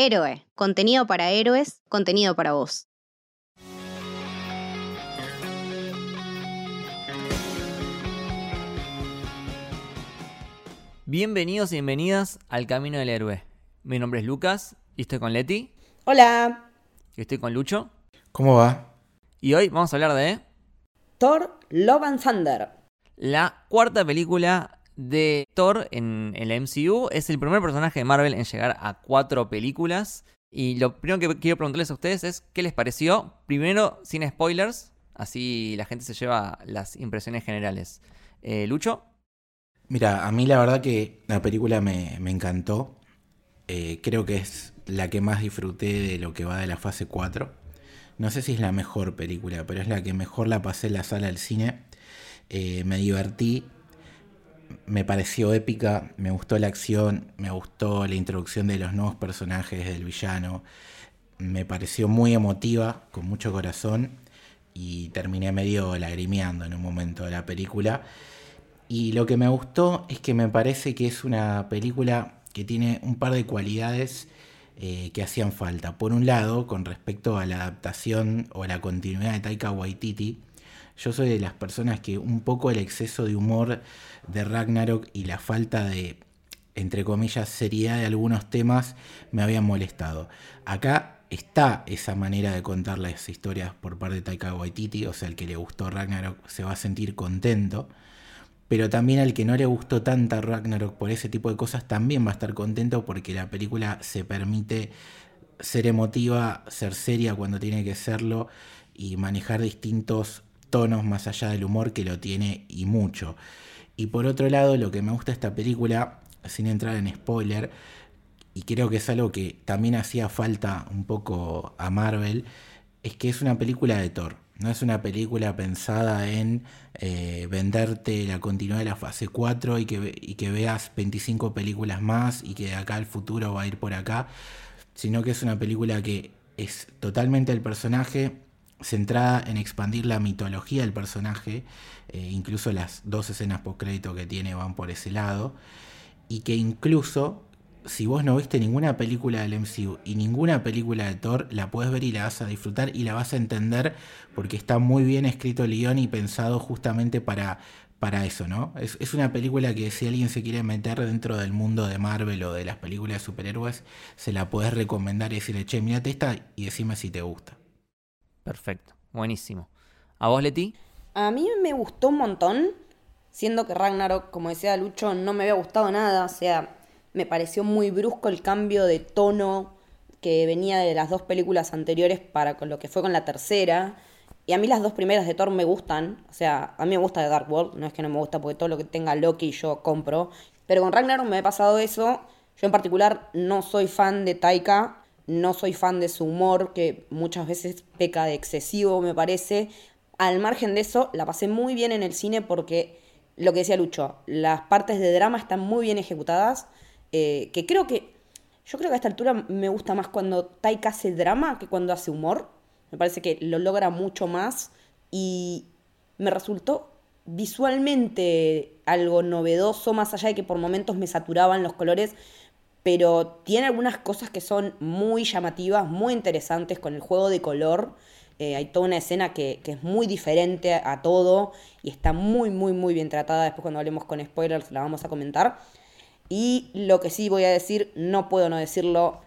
Héroe, contenido para héroes, contenido para vos. Bienvenidos y bienvenidas al Camino del Héroe. Mi nombre es Lucas y estoy con Leti. Hola. Y estoy con Lucho. ¿Cómo va? Y hoy vamos a hablar de Thor Love and Thunder. la cuarta película de Thor en el MCU. Es el primer personaje de Marvel en llegar a cuatro películas. Y lo primero que quiero preguntarles a ustedes es qué les pareció. Primero, sin spoilers, así la gente se lleva las impresiones generales. Eh, Lucho. Mira, a mí la verdad que la película me, me encantó. Eh, creo que es la que más disfruté de lo que va de la fase 4. No sé si es la mejor película, pero es la que mejor la pasé en la sala del cine. Eh, me divertí, me pareció épica, me gustó la acción, me gustó la introducción de los nuevos personajes del villano. Me pareció muy emotiva, con mucho corazón. Y terminé medio lagrimeando en un momento de la película. Y lo que me gustó es que me parece que es una película que tiene un par de cualidades eh, que hacían falta. Por un lado, con respecto a la adaptación o la continuidad de Taika Waititi, yo soy de las personas que un poco el exceso de humor de Ragnarok y la falta de, entre comillas, seriedad de algunos temas me habían molestado. Acá está esa manera de contar las historias por parte de Taika Waititi, o sea, el que le gustó Ragnarok se va a sentir contento pero también al que no le gustó tanta Ragnarok por ese tipo de cosas también va a estar contento porque la película se permite ser emotiva, ser seria cuando tiene que serlo y manejar distintos tonos más allá del humor que lo tiene y mucho. Y por otro lado, lo que me gusta esta película, sin entrar en spoiler, y creo que es algo que también hacía falta un poco a Marvel, es que es una película de Thor. No es una película pensada en eh, venderte la continuidad de la fase 4 y que, y que veas 25 películas más y que de acá al futuro va a ir por acá, sino que es una película que es totalmente el personaje, centrada en expandir la mitología del personaje, eh, incluso las dos escenas post-crédito que tiene van por ese lado, y que incluso si vos no viste ninguna película del MCU y ninguna película de Thor, la puedes ver y la vas a disfrutar y la vas a entender porque está muy bien escrito el guion y pensado justamente para, para eso, ¿no? Es, es, una película que si alguien se quiere meter dentro del mundo de Marvel o de las películas de superhéroes, se la podés recomendar y decirle, che, mirate esta y decime si te gusta. Perfecto, buenísimo. ¿A vos, Leti? A mí me gustó un montón, siendo que Ragnarok, como decía Lucho, no me había gustado nada, o sea, me pareció muy brusco el cambio de tono que venía de las dos películas anteriores para con lo que fue con la tercera. Y a mí las dos primeras de Thor me gustan. O sea, a mí me gusta de Dark World. No es que no me gusta porque todo lo que tenga Loki yo compro. Pero con Ragnarok me ha pasado eso. Yo en particular no soy fan de Taika. No soy fan de su humor, que muchas veces peca de excesivo, me parece. Al margen de eso, la pasé muy bien en el cine porque, lo que decía Lucho, las partes de drama están muy bien ejecutadas. Eh, que creo que. Yo creo que a esta altura me gusta más cuando Taika hace drama que cuando hace humor. Me parece que lo logra mucho más. Y me resultó visualmente algo novedoso, más allá de que por momentos me saturaban los colores. Pero tiene algunas cosas que son muy llamativas, muy interesantes con el juego de color. Eh, hay toda una escena que, que, es muy diferente a todo y está muy, muy, muy bien tratada. Después cuando hablemos con spoilers la vamos a comentar. Y lo que sí voy a decir, no puedo no decirlo.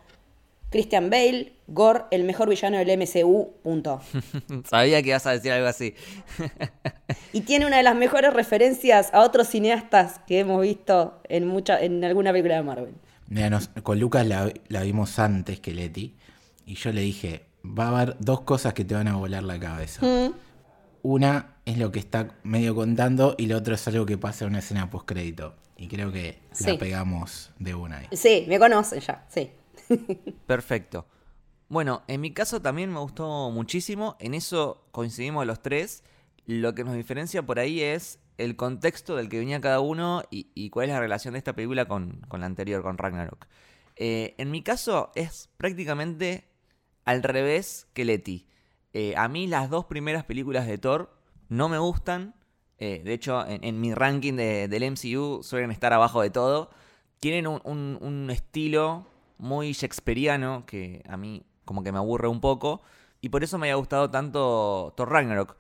Christian Bale, Gore, el mejor villano del MCU, punto. Sabía que ibas a decir algo así. y tiene una de las mejores referencias a otros cineastas que hemos visto en, mucha, en alguna película de Marvel. Mira, nos, con Lucas la, la, vimos antes que Leti. Y yo le dije, va a haber dos cosas que te van a volar la cabeza. Mm. Una es lo que está medio contando y lo otro es algo que pasa en una escena post-crédito. Y creo que sí. la pegamos de una ahí. Sí, me conocen ya, sí. Perfecto. Bueno, en mi caso también me gustó muchísimo. En eso coincidimos los tres. Lo que nos diferencia por ahí es el contexto del que venía cada uno y, cuál es la relación de esta película con, con la anterior, con Ragnarok. Eh, en mi caso es prácticamente al revés que Leti. Eh, a mí las dos primeras películas de Thor no me gustan. Eh, de hecho, en, mi ranking de, del MCU suelen estar abajo de todo. Tienen un, un, estilo muy shakespeariano que a mí como que me aburre un poco. Y por eso me había gustado tanto Thor Ragnarok.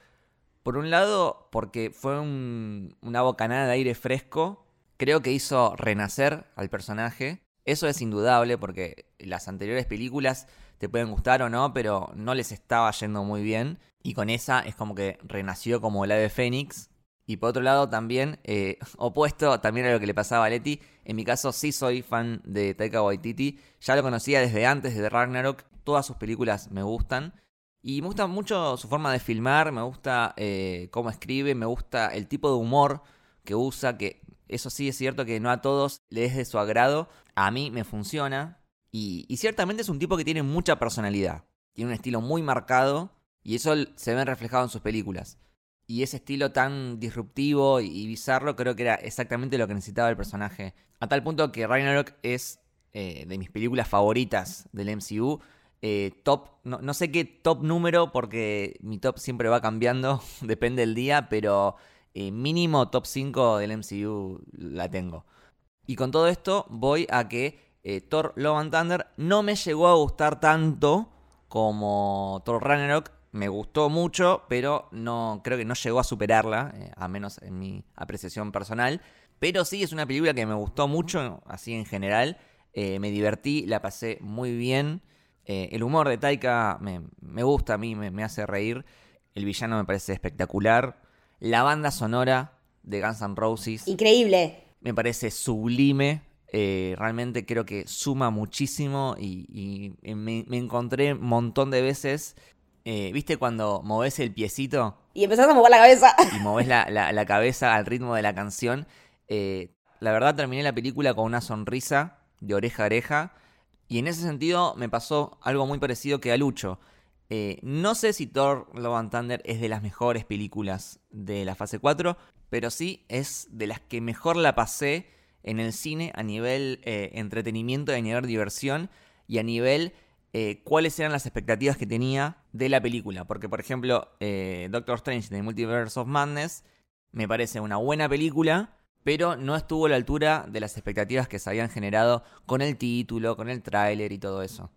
Por un lado, porque fue una bocanada de aire fresco. Creo que hizo renacer al personaje. Eso es indudable porque las anteriores películas te pueden gustar o no, pero no les estaba yendo muy bien. Y con esa es como que renació como el ave fénix. Y por otro lado también, eh, opuesto también a lo que le pasaba a Leti, en mi caso sí soy fan de Taika Waititi. Ya lo conocía desde antes de Ragnarok. Todas sus películas me gustan. Y me gusta mucho su forma de filmar, me gusta eh, cómo escribe, me gusta el tipo de humor que usa, que eso sí es cierto que no a todos le es de su agrado. A mí me funciona. Y, ciertamente es un tipo que tiene mucha personalidad. Tiene un estilo muy marcado y eso se ve reflejado en sus películas. Y ese estilo tan disruptivo y, bizarro creo que era exactamente lo que necesitaba el personaje. A tal punto que Ragnarok es eh, de mis películas favoritas del MCU. Eh, top, no, sé qué top número porque mi top siempre va cambiando, depende del día, pero eh, mínimo top 5 del MCU la tengo. Y con todo esto voy a que eh, Thor Love and Thunder no me llegó a gustar tanto como Thor Ragnarok. Me gustó mucho, pero no creo que no llegó a superarla, a menos en mi apreciación personal. Pero sí es una película que me gustó mucho, así en general. Me divertí, la pasé muy bien. El humor de Taika me, gusta a mí, me, me hace reír. El villano me parece espectacular. La banda sonora de Guns N' Roses. Increíble. Me parece sublime. Eh, realmente creo que suma muchísimo y, me, encontré un montón de veces. Eh, ¿Viste cuando moves el piecito? Y empezás a mover la cabeza. Y moves la, cabeza al ritmo de la canción. Eh, la verdad terminé la película con una sonrisa de oreja a oreja. Y en ese sentido me pasó algo muy parecido que a Lucho. no sé si Thor Love and Thunder es de las mejores películas de la fase 4, pero sí es de las que mejor la pasé en el cine a nivel eh, entretenimiento, a nivel diversión y a nivel eh, cuáles eran las expectativas que tenía de la película. Porque, por ejemplo, eh, Doctor Strange The Multiverse of Madness me parece una buena película, pero no estuvo a la altura de las expectativas que se habían generado con el título, con el tráiler y todo eso.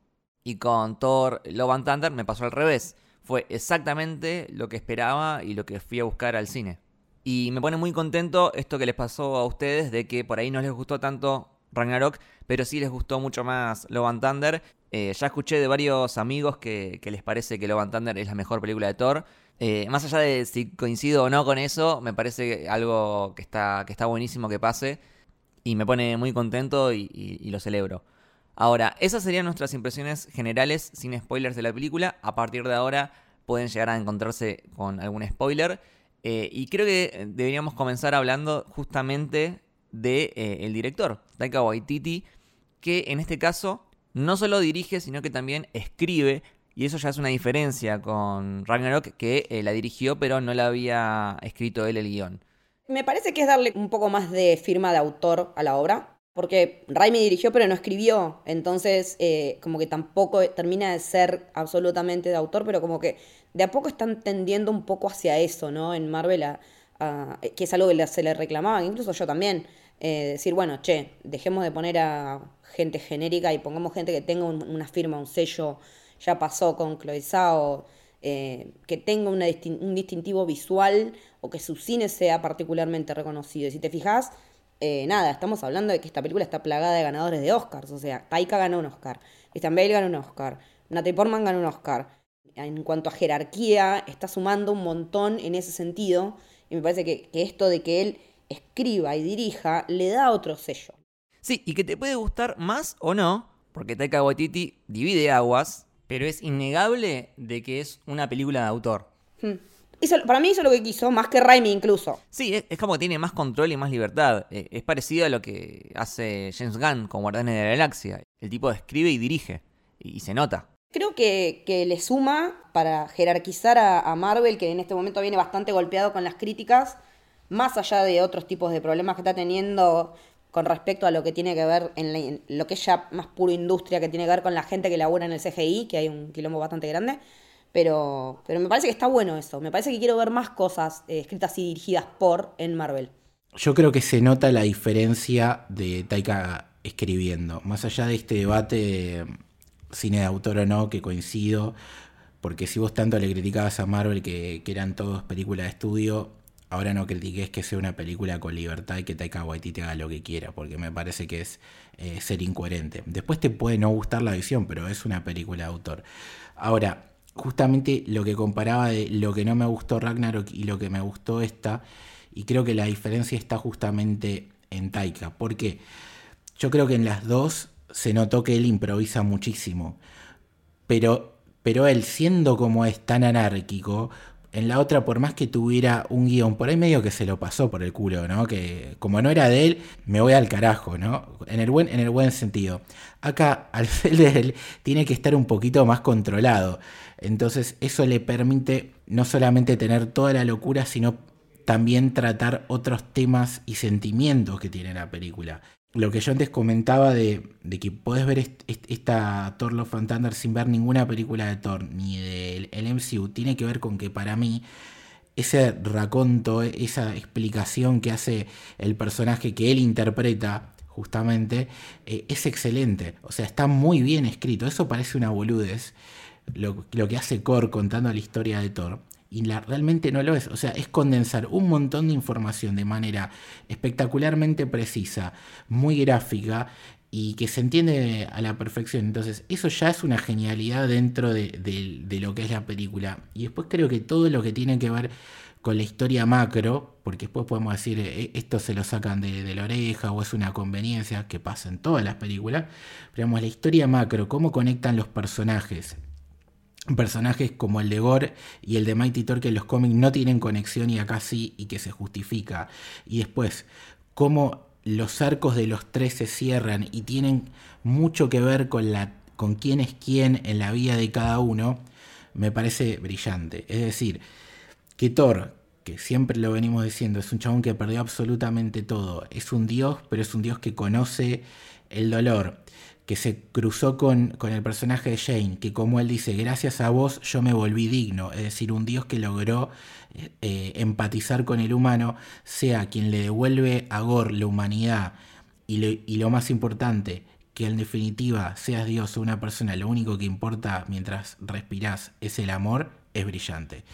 Y con Thor Love and Thunder me pasó al revés. Fue exactamente lo que esperaba y lo que fui a buscar al cine. Y me pone muy contento esto que les pasó a ustedes, de que por ahí no les gustó tanto Ragnarok, pero sí les gustó mucho más Love and Thunder. Eh, ya escuché de varios amigos que, les parece que Love and Thunder es la mejor película de Thor. Eh, más allá de si coincido o no con eso, me parece algo que está, que está buenísimo que pase. Y me pone muy contento y, lo celebro. Ahora, esas serían nuestras impresiones generales sin spoilers de la película. A partir de ahora pueden llegar a encontrarse con algún spoiler. Eh, y creo que deberíamos comenzar hablando justamente de eh, el director, Taika Waititi, que en este caso no solo dirige, sino que también escribe. Y eso ya es una diferencia con Ragnarok, que la dirigió, pero no la había escrito él el guion. Me parece que es darle un poco más de firma de autor a la obra. Porque Raimi dirigió, pero no escribió. Entonces, como que tampoco termina de ser absolutamente de autor, pero como que de a poco están tendiendo un poco hacia eso, ¿no? En Marvel, que es algo que se le reclamaban, incluso yo también. Eh, decir, bueno, che, dejemos de poner a gente genérica y pongamos gente que tenga una firma, un sello, ya pasó con Chloe eh, que tenga un distintivo visual o que su cine sea particularmente reconocido. Y si te fijas, eh, nada, estamos hablando de que esta película está plagada de ganadores de Oscars. O sea, Taika ganó un Oscar, Christian Bale ganó un Oscar, Natalie Portman ganó un Oscar en cuanto a jerarquía, está sumando un montón en ese sentido. Y me parece que, esto de que él escriba y dirija le da otro sello. Sí, y que te puede gustar más o no, porque Taika Waititi divide aguas, pero es innegable de que es una película de autor. Hmm. para mí hizo lo que quiso, más que Raimi incluso. Sí, es, como que tiene más control y más libertad. Eh, es parecido a lo que hace James Gunn con Guardianes de la Galaxia. El tipo escribe y dirige, y se nota. Creo que, le suma para jerarquizar a, Marvel, que en este momento viene bastante golpeado con las críticas, más allá de otros tipos de problemas que está teniendo con respecto a lo que tiene que ver en, lo que es ya más puro industria, que tiene que ver con la gente que labura en el CGI, que hay un quilombo bastante grande. Pero, pero me parece que está bueno eso. Me parece que quiero ver más cosas eh, escritas y dirigidas por en Marvel. Yo creo que se nota la diferencia de Taika escribiendo. Más allá de este debate, cine de autor o no, que coincido, porque si vos tanto le criticabas a Marvel que, que eran todos películas de estudio, ahora no critiques que sea una película con libertad y que Taika Waititi haga lo que quiera, porque me parece que es eh, ser incoherente. Después te puede no gustar la visión, pero es una película de autor. Ahora, justamente lo que comparaba de lo que no me gustó Ragnarok y lo que me gustó esta, y creo que la diferencia está justamente en Taika, porque yo creo que en las dos se notó que él improvisa muchísimo, pero, pero él siendo como es tan anárquico, en la otra, por más que tuviera un guion, por ahí medio que se lo pasó por el culo, ¿no? Que como no era de él, me voy al carajo, ¿no? En el buen, en el buen sentido. Acá, al ser de él, tiene que estar un poquito más controlado. Entonces, eso le permite no solamente tener toda la locura, sino también tratar otros temas y sentimientos que tiene la película lo que yo antes comentaba de, que podés ver esta Thor Love and Thunder sin ver ninguna película de Thor ni del MCU, tiene que ver con que para mí ese raconto, esa explicación que hace el personaje que él interpreta justamente, eh, es excelente. O sea, está muy bien escrito. Eso parece una boludez, lo, lo que hace Core contando la historia de Thor y la, realmente no lo es. O sea, es condensar un montón de información de manera espectacularmente precisa, muy gráfica y que se entiende a la perfección. Entonces, eso ya es una genialidad dentro de, lo que es la película. Y después creo que todo lo que tiene que ver con la historia macro, porque después podemos decir, eh, esto se lo sacan de, la oreja o es una conveniencia que pasa en todas las películas, pero la historia macro, cómo conectan los personajes, personajes como el de Gore y el de Mighty Thor que en los cómics no tienen conexión y acá sí y que se justifica. Y después, cómo los arcos de los tres se cierran y tienen mucho que ver con, la, con quién es quién en la vida de cada uno, me parece brillante. Es decir, que Thor, que siempre lo venimos diciendo, es un chabón que perdió absolutamente todo. Es un dios, pero es un dios que conoce el dolor que se cruzó con, con, el personaje de Jane, que como él dice, gracias a vos yo me volví digno, es decir, un Dios que logró eh, empatizar con el humano, sea quien le devuelve a Gore la humanidad y lo, y lo más importante, que en definitiva seas Dios o una persona, lo único que importa mientras respirás es el amor, es brillante.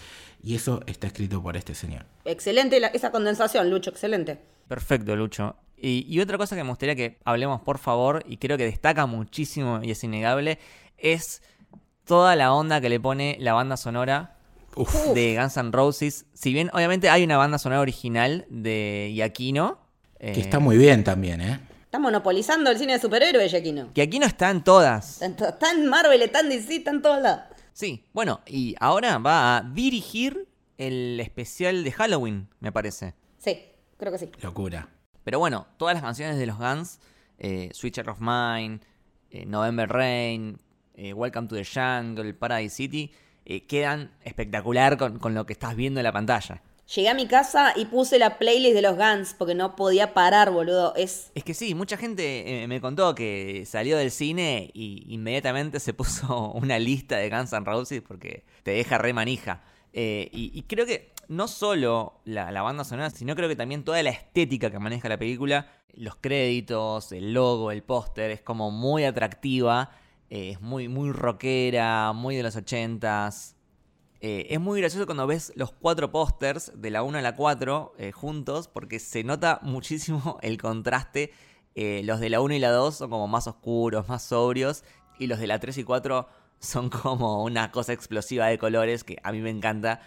Y eso está escrito por este señor. Excelente esa condensación, Lucho, excelente. Perfecto, Lucho. Y, otra cosa que me gustaría que hablemos, por favor, y creo que destaca muchísimo y es innegable, es toda la onda que le pone la banda sonora de Guns N' Roses. Si bien, obviamente, hay una banda sonora original de Yaquino. que está muy bien también, ¿eh? Está monopolizando el cine de superhéroes, Yaquino. Que Aquino está en todas. Está en Marvel, está en DC, está en todos lados. Sí, bueno, y ahora va a dirigir el especial de Halloween, me parece. Sí, creo que sí. Locura. Pero bueno, todas las canciones de los Guns, eh, Switcher of Mine, eh, November Rain, eh, Welcome to the Jungle, Paradise City, quedan espectacular con, lo que estás viendo en la pantalla. Llegué a mi casa y puse la playlist de los Guns porque no podía parar, boludo. Es, es que sí, mucha gente me contó que salió del cine y inmediatamente se puso una lista de Guns N' Roses porque te deja re manija. y, creo que no solo la, banda sonora, sino creo que también toda la estética que maneja la película, los créditos, el logo, el póster, es como muy atractiva, eh, es muy, muy rockera, muy de los ochentas. Eh, es muy gracioso cuando ves los cuatro pósters de la 1 a la 4 eh, juntos, porque se nota muchísimo el contraste. los de la 1 y la 2 son como más oscuros, más sobrios, y los de la 3 y 4 son como una cosa explosiva de colores que a mí me encanta.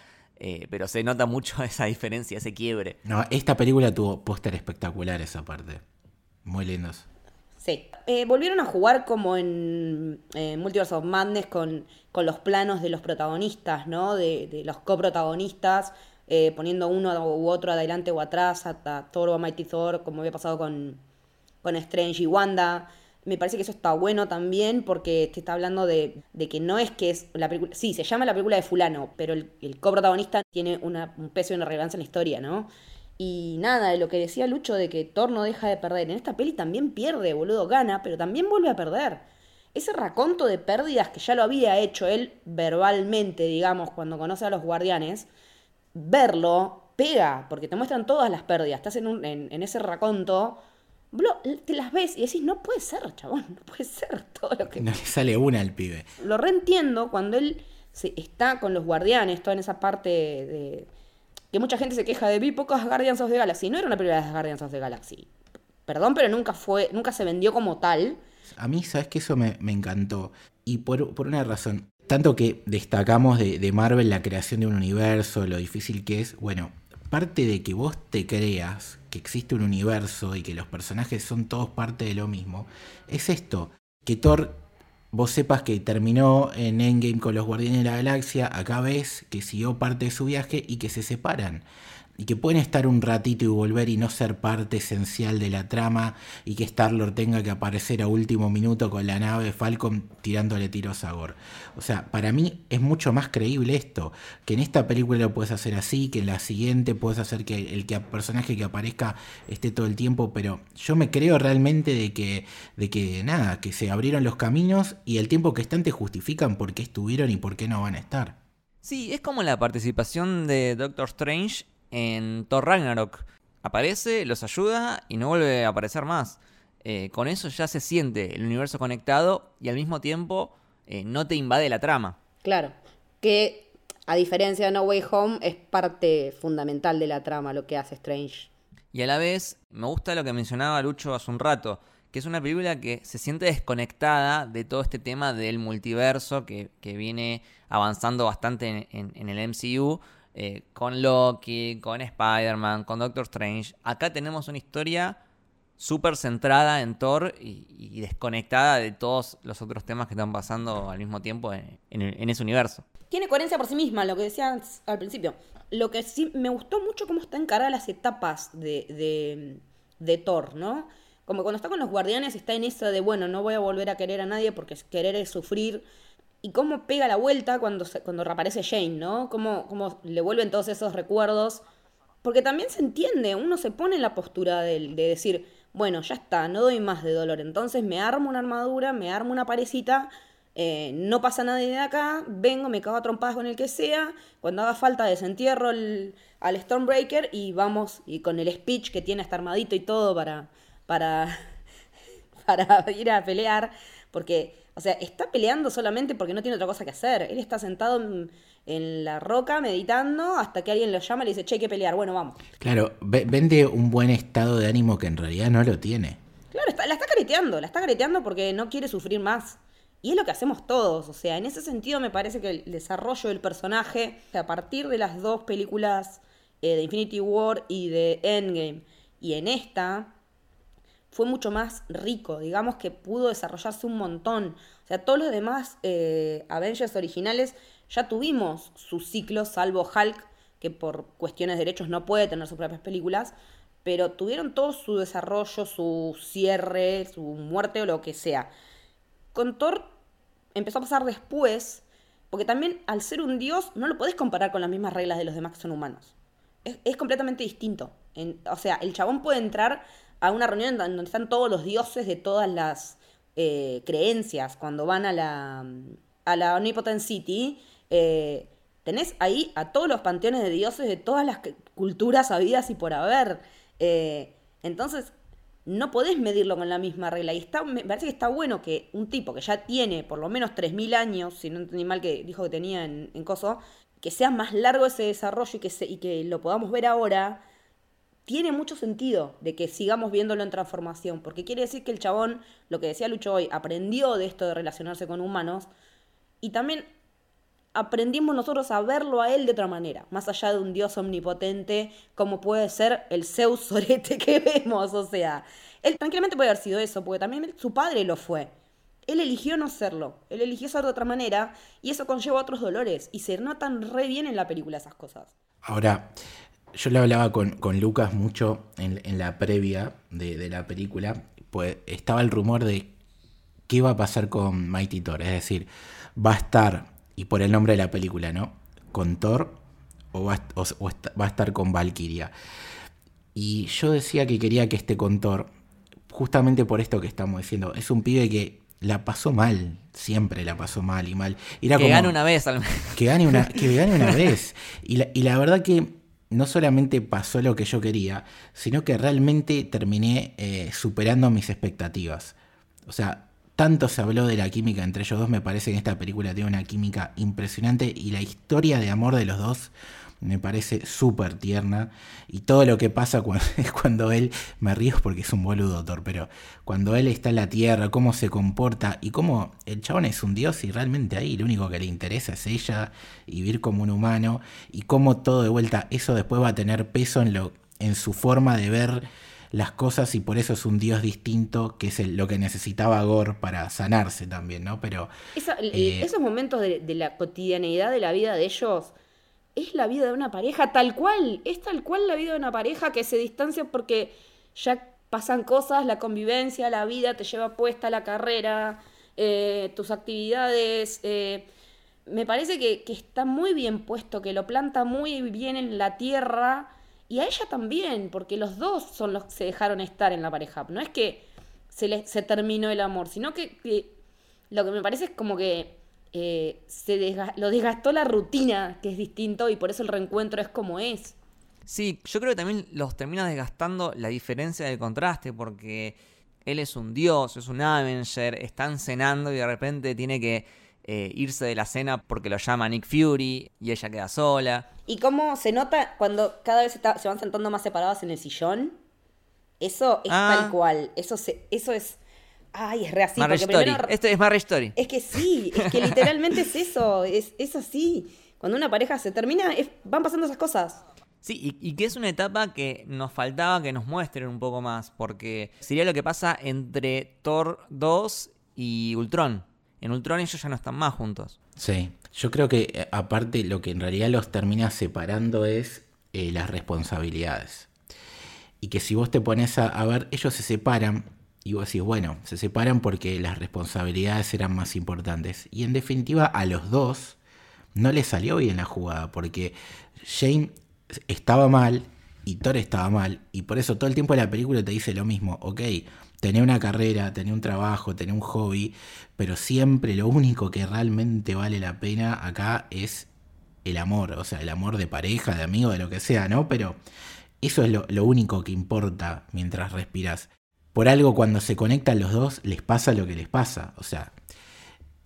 Eh, pero se nota mucho esa diferencia, ese quiebre. No, esta película tuvo póster espectacular esa parte. Muy lindos. Sí. Eh, volvieron a jugar como en Multiverse of Madness con, con, los planos de los protagonistas, ¿no? De, los coprotagonistas, eh, poniendo uno u otro adelante o atrás, a, Thor o a Mighty Thor, como había pasado con, con Strange y Wanda. Me parece que eso está bueno también porque te está hablando de, que no es que es la película. Sí, se llama la película de Fulano, pero el, el coprotagonista tiene un peso y una relevancia en la historia, ¿no? Y nada, de lo que decía Lucho de que Thor no deja de perder. En esta peli también pierde, boludo, gana, pero también vuelve a perder. Ese raconto de pérdidas que ya lo había hecho él verbalmente, digamos, cuando conoce a los guardianes, verlo pega, porque te muestran todas las pérdidas. Estás en, un, en ese raconto te las ves y decís, no puede ser, chabón, no puede ser todo lo que... No le sale una al pibe. Lo reentiendo cuando él se, está con los guardianes, toda en esa parte de... Que mucha gente se queja de vi pocas Guardians of the Galaxy. No era una película de las Guardians of the Galaxy. Perdón, pero nunca fue, nunca se vendió como tal. A mí, sabes que eso me, me encantó. Y por, por, una razón. Tanto que destacamos de, de Marvel la creación de un universo, lo difícil que es. Bueno, parte de que vos te creas que existe un universo y que los personajes son todos parte de lo mismo, es esto, que Thor, vos sepas que terminó en Endgame con los Guardianes de la Galaxia, acá ves que siguió parte de su viaje y que se separan y que pueden estar un ratito y volver y no ser parte esencial de la trama y que Star-Lord tenga que aparecer a último minuto con la nave Falcon tirándole tiros a Gore. O sea, para mí es mucho más creíble esto, que en esta película lo puedes hacer así, que en la siguiente puedes hacer que el que, personaje que aparezca esté todo el tiempo, pero yo me creo realmente de que, de que nada, que se abrieron los caminos y el tiempo que están te justifican por qué estuvieron y por qué no van a estar. Sí, es como la participación de Doctor Strange en Thor Ragnarok. Aparece, los ayuda y no vuelve a aparecer más. Eh, con eso ya se siente el universo conectado y al mismo tiempo eh, no te invade la trama. Claro, que a diferencia de No Way Home es parte fundamental de la trama lo que hace Strange. Y a la vez me gusta lo que mencionaba Lucho hace un rato, que es una película que se siente desconectada de todo este tema del multiverso que, viene avanzando bastante en el MCU eh, con Loki, con Spider-Man, con Doctor Strange. Acá tenemos una historia súper centrada en Thor y, desconectada de todos los otros temas que están pasando al mismo tiempo en, ese universo. Tiene coherencia por sí misma, lo que decías al principio. Lo que sí me gustó mucho cómo está encarada las etapas de, de, de Thor, ¿no? Como cuando está con los guardianes está en eso de, bueno, no voy a volver a querer a nadie porque querer es sufrir y cómo pega la vuelta cuando, cuando reaparece Jane, ¿no? Cómo, cómo le vuelven todos esos recuerdos. Porque también se entiende, uno se pone en la postura de, de, decir, bueno, ya está, no doy más de dolor, entonces me armo una armadura, me armo una parecita, eh, no pasa nadie de acá, vengo, me cago a trompadas con el que sea, cuando haga falta desentierro al Stormbreaker y vamos, y con el speech que tiene hasta armadito y todo para, para, para ir a pelear, porque o sea, está peleando solamente porque no tiene otra cosa que hacer. Él está sentado en, la roca meditando hasta que alguien lo llama y le dice, che, hay que pelear, bueno, vamos. Claro, vende un buen estado de ánimo que en realidad no lo tiene. Claro, la está careteando, la está careteando porque no quiere sufrir más. Y es lo que hacemos todos, o sea, en ese sentido me parece que el desarrollo del personaje, a partir de las dos películas eh, de Infinity War y de Endgame, y en esta, fue mucho más rico, digamos que pudo desarrollarse un montón. O sea, todos los demás eh, Avengers originales ya tuvimos su ciclo, salvo Hulk, que por cuestiones de derechos no puede tener sus propias películas, pero tuvieron todo su desarrollo, su cierre, su muerte o lo que sea. Con Thor empezó a pasar después, porque también al ser un dios no lo podés comparar con las mismas reglas de los demás que son humanos. Es, completamente distinto. o sea, el chabón puede entrar a una reunión donde están todos los dioses de todas las eh, creencias. Cuando van a la, a la Omnipotent City, eh, tenés ahí a todos los panteones de dioses de todas las culturas habidas y por haber. Eh, entonces, no podés medirlo con la misma regla. Y está, me parece que está bueno que un tipo que ya tiene por lo menos 3.000 años, si no entendí mal que dijo que tenía en, en Coso, que sea más largo ese desarrollo y que, se, y que lo podamos ver ahora tiene mucho sentido de que sigamos viéndolo en transformación, porque quiere decir que el chabón, lo que decía Lucho hoy, aprendió de esto de relacionarse con humanos y también aprendimos nosotros a verlo a él de otra manera, más allá de un dios omnipotente como puede ser el Zeus Sorete que vemos, o sea, él tranquilamente puede haber sido eso, porque también su padre lo fue. Él eligió no serlo, él eligió ser de otra manera y eso conlleva otros dolores y se notan re bien en la película esas cosas. Ahora, yo le hablaba con, Lucas mucho en, la previa de, la película, pues estaba el rumor de qué iba a pasar con Mighty Thor, es decir, va a estar, y por el nombre de la película, ¿no? Con Thor o va, a estar con Valkyria. Y yo decía que quería que esté con Thor, justamente por esto que estamos diciendo, es un pibe que la pasó mal, siempre la pasó mal y mal. que gane una vez al Que gane una, que gane una vez. Y la, y la verdad que no solamente pasó lo que yo quería, sino que realmente terminé eh, superando mis expectativas. O sea, tanto se habló de la química entre ellos dos, me parece que esta película tiene una química impresionante y la historia de amor de los dos me parece súper tierna. Y todo lo que pasa cuando, cuando él, me río porque es un boludo, doctor, pero cuando él está en la tierra, cómo se comporta y cómo el chabón es un dios y realmente ahí lo único que le interesa es ella y vivir como un humano y cómo todo de vuelta, eso después va a tener peso en, lo, en su forma de ver las cosas y por eso es un dios distinto, que es lo que necesitaba Gore para sanarse también, ¿no? Pero... Eh, esos momentos de, de la cotidianeidad de la vida de ellos es la vida de una pareja tal cual, es tal cual la vida de una pareja que se distancia porque ya pasan cosas, la convivencia, la vida te lleva puesta la carrera, eh, tus actividades. Eh, me parece que, está muy bien puesto, que lo planta muy bien en la tierra y a ella también, porque los dos son los que se dejaron estar en la pareja. No es que se, se terminó el amor, sino que, que lo que me parece es como que eh, se lo desgastó la rutina, que es distinto, y por eso el reencuentro es como es. Sí, yo creo que también los termina desgastando la diferencia del contraste, porque él es un dios, es un Avenger, están cenando y de repente tiene que eh, irse de la cena porque lo llama Nick Fury y ella queda sola. ¿Y cómo se nota cuando cada vez se van sentando más separados en el sillón? Eso es ah. tal cual, eso, se, eso es Ay, es re así. Story. Esto es Marriage Story. Es que sí, es que literalmente es eso, es, es así. Cuando una pareja se termina, van pasando esas cosas. Sí, y, que es una etapa que nos faltaba que nos muestren un poco más, porque sería lo que pasa entre Thor 2 y Ultron. En Ultron ellos ya no están más juntos. Sí, yo creo que eh, aparte lo que en realidad los termina separando es eh, las responsabilidades. Y que si vos te pones a, a ver, ellos se separan y vos decís, bueno, se separan porque las responsabilidades eran más importantes. Y en definitiva, a los dos no les salió bien la jugada, porque Jane estaba mal y Thor estaba mal. Y por eso todo el tiempo la película te dice lo mismo. Ok, tenía una carrera, tenía un trabajo, tenía un hobby, pero siempre lo único que realmente vale la pena acá es el amor. O sea, el amor de pareja, de amigo, de lo que sea, ¿no? Pero eso es lo, lo único que importa mientras respiras por algo cuando se conectan los dos les pasa lo que les pasa. O sea,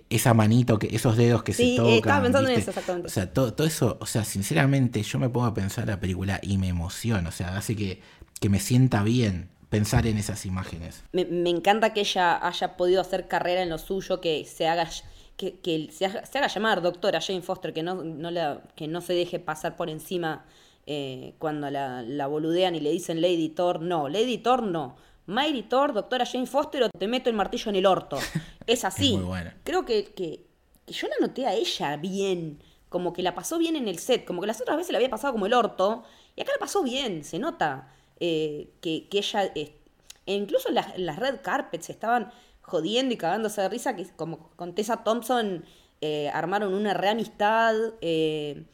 esa manito, que, esos dedos que se tocan. estaba pensando en eso exactamente. O sea, todo, eso, o sea, sinceramente, yo me pongo a pensar la película y me emociona. O sea, hace que, que me sienta bien pensar en esas imágenes. Me, encanta que ella haya podido hacer carrera en lo suyo, que se haga. Que, que se, haga, llamar doctora Jane Foster, que no, no la, que no se deje pasar por encima eh, cuando la, la boludean y le dicen Lady Thor. No, Lady Thor no Mary Thor, doctora Jane Foster o te meto el martillo en el orto. Es así. muy bueno. Creo que, que, yo la noté a ella bien, como que la pasó bien en el set, como que las otras veces la había pasado como el orto, y acá la pasó bien, se nota eh, que, ella, e incluso las, las red carpets estaban jodiendo y cagándose de risa, que como con Tessa Thompson eh, armaron una reamistad. Eh,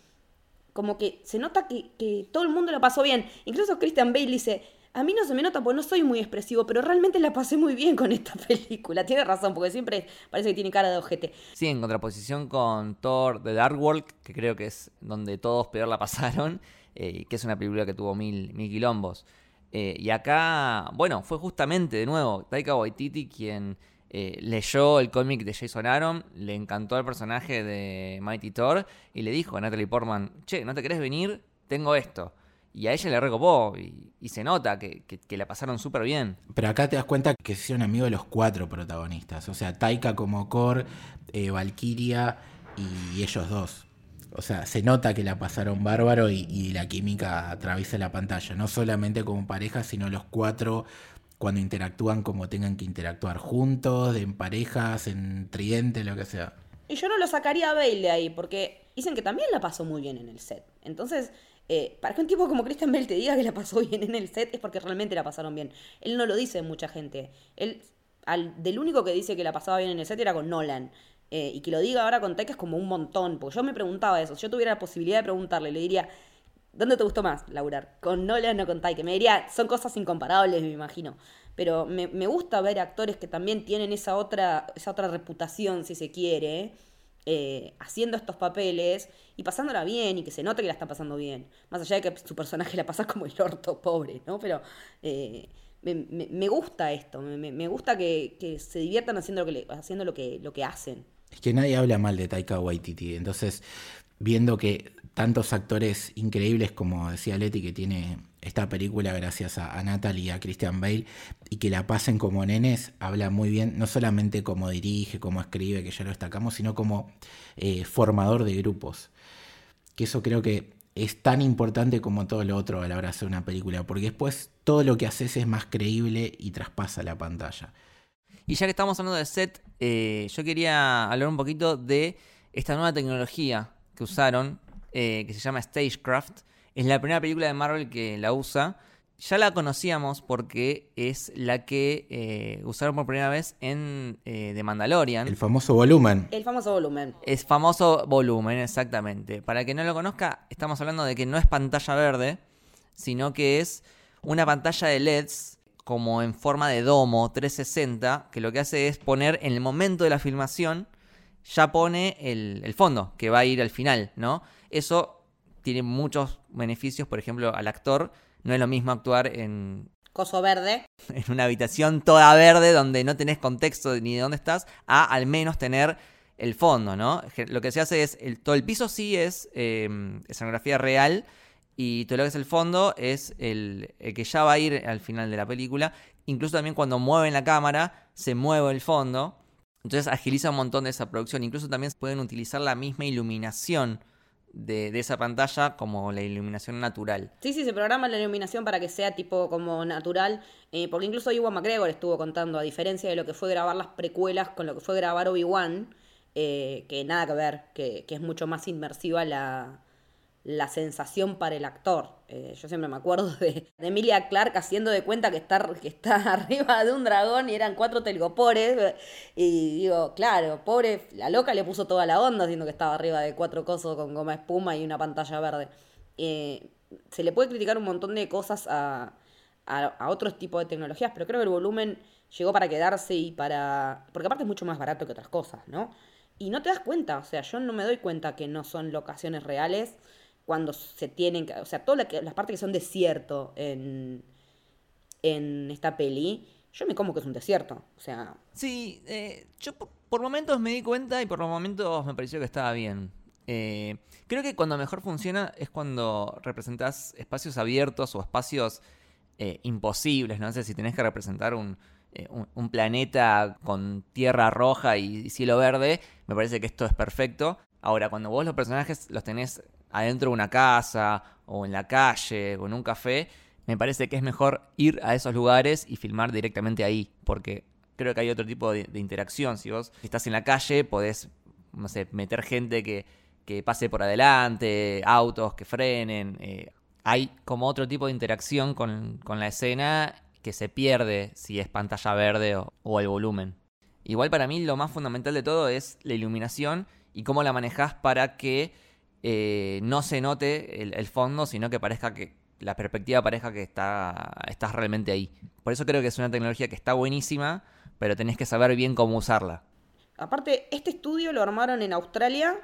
como que se nota que, que, todo el mundo la pasó bien. Incluso Christian Bale dice, a mí no se me nota porque no soy muy expresivo, pero realmente la pasé muy bien con esta película. Tiene razón, porque siempre parece que tiene cara de ojete. Sí, en contraposición con Thor The Dark World, que creo que es donde todos peor la pasaron, eh, que es una película que tuvo mil, mil quilombos. Eh, y acá, bueno, fue justamente de nuevo Taika Waititi quien eh, leyó el cómic de Jason Aaron, le encantó el personaje de Mighty Thor y le dijo a Natalie Portman, che, ¿no te querés venir? Tengo esto. Y a ella le recopó y, se nota que, la pasaron súper bien. Pero acá te das cuenta que se hicieron amigos de los cuatro protagonistas. O sea, Taika como Kor, eh, Valkyria y ellos dos. O sea, se nota que la pasaron bárbaro y, la química atraviesa la pantalla. No solamente como pareja, sino los cuatro cuando interactúan como tengan que interactuar juntos, en parejas, en tridente, lo que sea. Y yo no lo sacaría a Bale de ahí, porque dicen que también la pasó muy bien en el set. Entonces, eh, para que un tipo como Christian Bale te diga que la pasó bien en el set es porque realmente la pasaron bien. Él no lo dice mucha gente. Él, al, del único que dice que la pasaba bien en el set era con Nolan. Eh, y que lo diga ahora con Taika es como un montón. Porque yo me preguntaba eso. Si yo tuviera la posibilidad de preguntarle, le diría, ¿dónde te gustó más, Laurar? ¿Con Nolan o con Taika? Me diría, son cosas incomparables, me imagino. Pero me, me gusta ver actores que también tienen esa otra, esa otra reputación, si se quiere, eh, haciendo estos papeles y pasándola bien y que se note que la está pasando bien. Más allá de que su personaje la pasa como el orto pobre, ¿no? Pero eh, me, me- gusta esto, me, me- gusta que, que se diviertan haciendo, lo que, haciendo lo, que, lo que hacen. Es que nadie habla mal de Taika Waititi. Entonces, viendo que tantos actores increíbles, como decía Leti, que tiene esta película gracias a, a Natalie y a Christian Bale, y que la pasen como nenes, habla muy bien, no solamente cómo dirige, cómo escribe, que ya lo destacamos, sino como eh, formador de grupos. Que eso creo que es tan importante como todo lo otro a la hora de hacer una película, porque después todo lo que haces es más creíble y traspasa la pantalla. Y ya que estamos hablando de set, eh, yo quería hablar un poquito de esta nueva tecnología que usaron, eh, que se llama Stagecraft. Es la primera película de Marvel que la usa. Ya la conocíamos porque es la que eh, usaron por primera vez en eh, The Mandalorian. El famoso volumen. El famoso volumen. Es famoso volumen, exactamente. Para que no lo conozca, estamos hablando de que no es pantalla verde, sino que es una pantalla de LEDs como en forma de domo 360, que lo que hace es poner en el momento de la filmación, ya pone el, el fondo, que va a ir al final, ¿no? Eso tiene muchos beneficios, por ejemplo, al actor. No es lo mismo actuar en, Coso verde. en una habitación toda verde donde no tenés contexto ni de dónde estás, a al menos tener el fondo, ¿no? Lo que se hace es, el, todo el piso sí es eh, escenografía real y todo lo que es el fondo es el, el que ya va a ir al final de la película. Incluso también cuando mueven la cámara, se mueve el fondo. Entonces agiliza un montón de esa producción. Incluso también pueden utilizar la misma iluminación de, de esa pantalla como la iluminación natural. Sí, sí, se programa la iluminación para que sea tipo como natural, eh, porque incluso Iwan McGregor estuvo contando, a diferencia de lo que fue grabar las precuelas con lo que fue grabar Obi-Wan, eh, que nada que ver, que, que es mucho más inmersiva la, la sensación para el actor. Eh, yo siempre me acuerdo de, Emilia Clark haciendo de cuenta que está, que está arriba de un dragón y eran cuatro telgopores. Y digo, claro, pobre, la loca le puso toda la onda diciendo que estaba arriba de cuatro cosos con goma espuma y una pantalla verde. Eh, se le puede criticar un montón de cosas a, a, a otros tipos de tecnologías, pero creo que el volumen llegó para quedarse y para... Porque aparte es mucho más barato que otras cosas, ¿no? Y no te das cuenta, o sea, yo no me doy cuenta que no son locaciones reales cuando se tienen que... O sea, todas las partes que son desierto en, en esta peli, yo me como que es un desierto. O sea, Sí, eh, yo por, por momentos me di cuenta y por momentos me pareció que estaba bien. Eh, creo que cuando mejor funciona es cuando representas espacios abiertos o espacios eh, imposibles. No sé si tenés que representar eh, un- un planeta con tierra roja y cielo verde. Me parece que esto es perfecto. Ahora, cuando vos los personajes los tenés adentro de una casa o en la calle o en un café, me parece que es mejor ir a esos lugares y filmar directamente ahí, porque creo que hay otro tipo de, interacción. Si vos estás en la calle, podés, no sé, meter gente que, que pase por adelante, autos que frenen. eh, hay como otro tipo de interacción con, con la escena que se pierde si es pantalla verde o, o el volumen. Igual para mí lo más fundamental de todo es la iluminación y cómo la manejás para que eh, no se note el, el fondo, sino que parezca que la perspectiva parezca que está, estás realmente ahí. Por eso creo que es una tecnología que está buenísima, pero tenés que saber bien cómo usarla. aparte, este estudio lo armaron en Australia,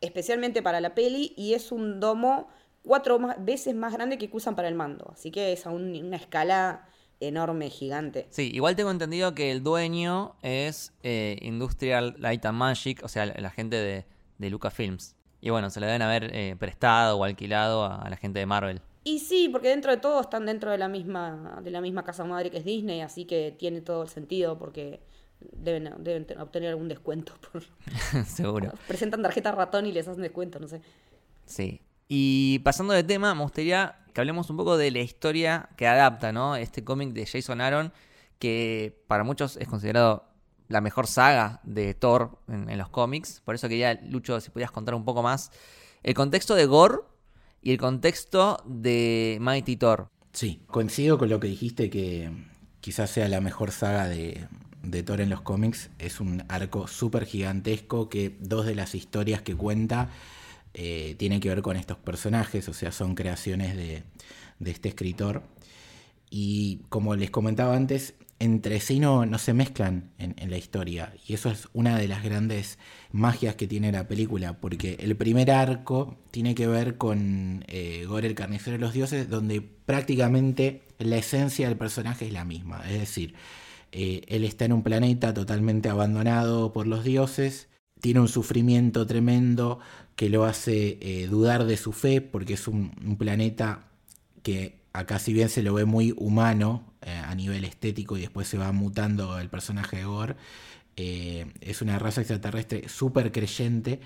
especialmente para la peli, y es un domo cuatro veces más grande que que usan para el mando. Así que es a un- una escala enorme, gigante. Sí, igual tengo entendido que el dueño es eh, Industrial Light and Magic, o sea, la, la gente de, de Lucasfilms. Y bueno, se le deben haber eh, prestado o alquilado a, a la gente de Marvel. Y sí, porque dentro de todo están dentro de la misma, de la misma casa madre que es Disney, así que tiene todo el sentido porque deben, deben te- obtener algún descuento. Por, Seguro. presentan tarjeta ratón y les hacen descuento, no sé. Sí. Y pasando de tema, me gustaría que hablemos un poco de la historia que adapta, ¿no? Este cómic de Jason Aaron, que para muchos es considerado la mejor saga de Thor en, los cómics. Por eso quería, Lucho, si podías contar un poco más el contexto de Gore y el contexto de Mighty Thor. Sí, coincido con lo que dijiste que quizás sea la mejor saga de, de Thor en los cómics. Es un arco súper gigantesco que dos de las historias que cuenta eh, tienen que ver con estos personajes, o sea, son creaciones de, de este escritor. Y como les comentaba antes, entre sí no, no se mezclan en, la historia. Y eso es una de las grandes magias que tiene la película, porque el primer arco tiene que ver con eh, Gore el carnicero de los dioses, donde prácticamente la esencia del personaje es la misma. Es decir, eh, él está en un planeta totalmente abandonado por los dioses, tiene un sufrimiento tremendo que lo hace eh, dudar de su fe, porque es un planeta que acá si bien se lo ve muy humano eh, a nivel estético y después se va mutando el personaje de Gore, eh, es una raza extraterrestre súper creyente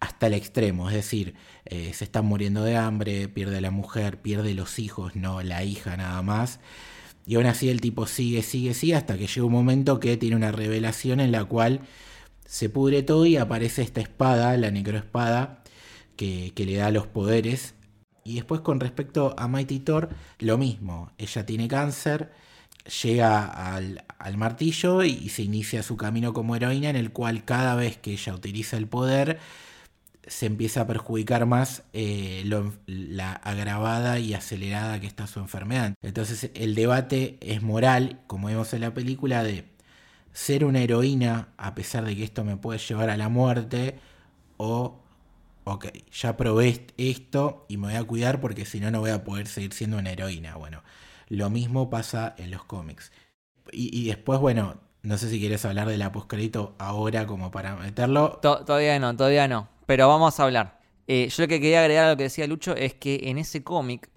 hasta el extremo, es decir, eh, se está muriendo de hambre, pierde a la mujer, pierde los hijos, no la hija nada más. Y aún así el tipo sigue, sigue, sigue, hasta que llega un momento que tiene una revelación en la cual se pudre todo y aparece esta espada, la necroespada, que, que le da los poderes y después con respecto a Mighty Thor, lo mismo. Ella tiene cáncer, llega al, al martillo y, se inicia su camino como heroína en el cual cada vez que ella utiliza el poder se empieza a perjudicar más eh, la agravada y acelerada que está su enfermedad. Entonces el debate es moral, como vemos en la película, de ser una heroína a pesar de que esto me puede llevar a la muerte o ok, ya probé esto y me voy a cuidar porque si no, no voy a poder seguir siendo una heroína. Bueno, lo mismo pasa en los cómics. Y, después, bueno, no sé si quieres hablar del apocalipto ahora como para meterlo. To todavía no, todavía no, pero vamos a hablar. Eh, yo lo que quería agregar a lo que decía Lucho es que en ese cómic,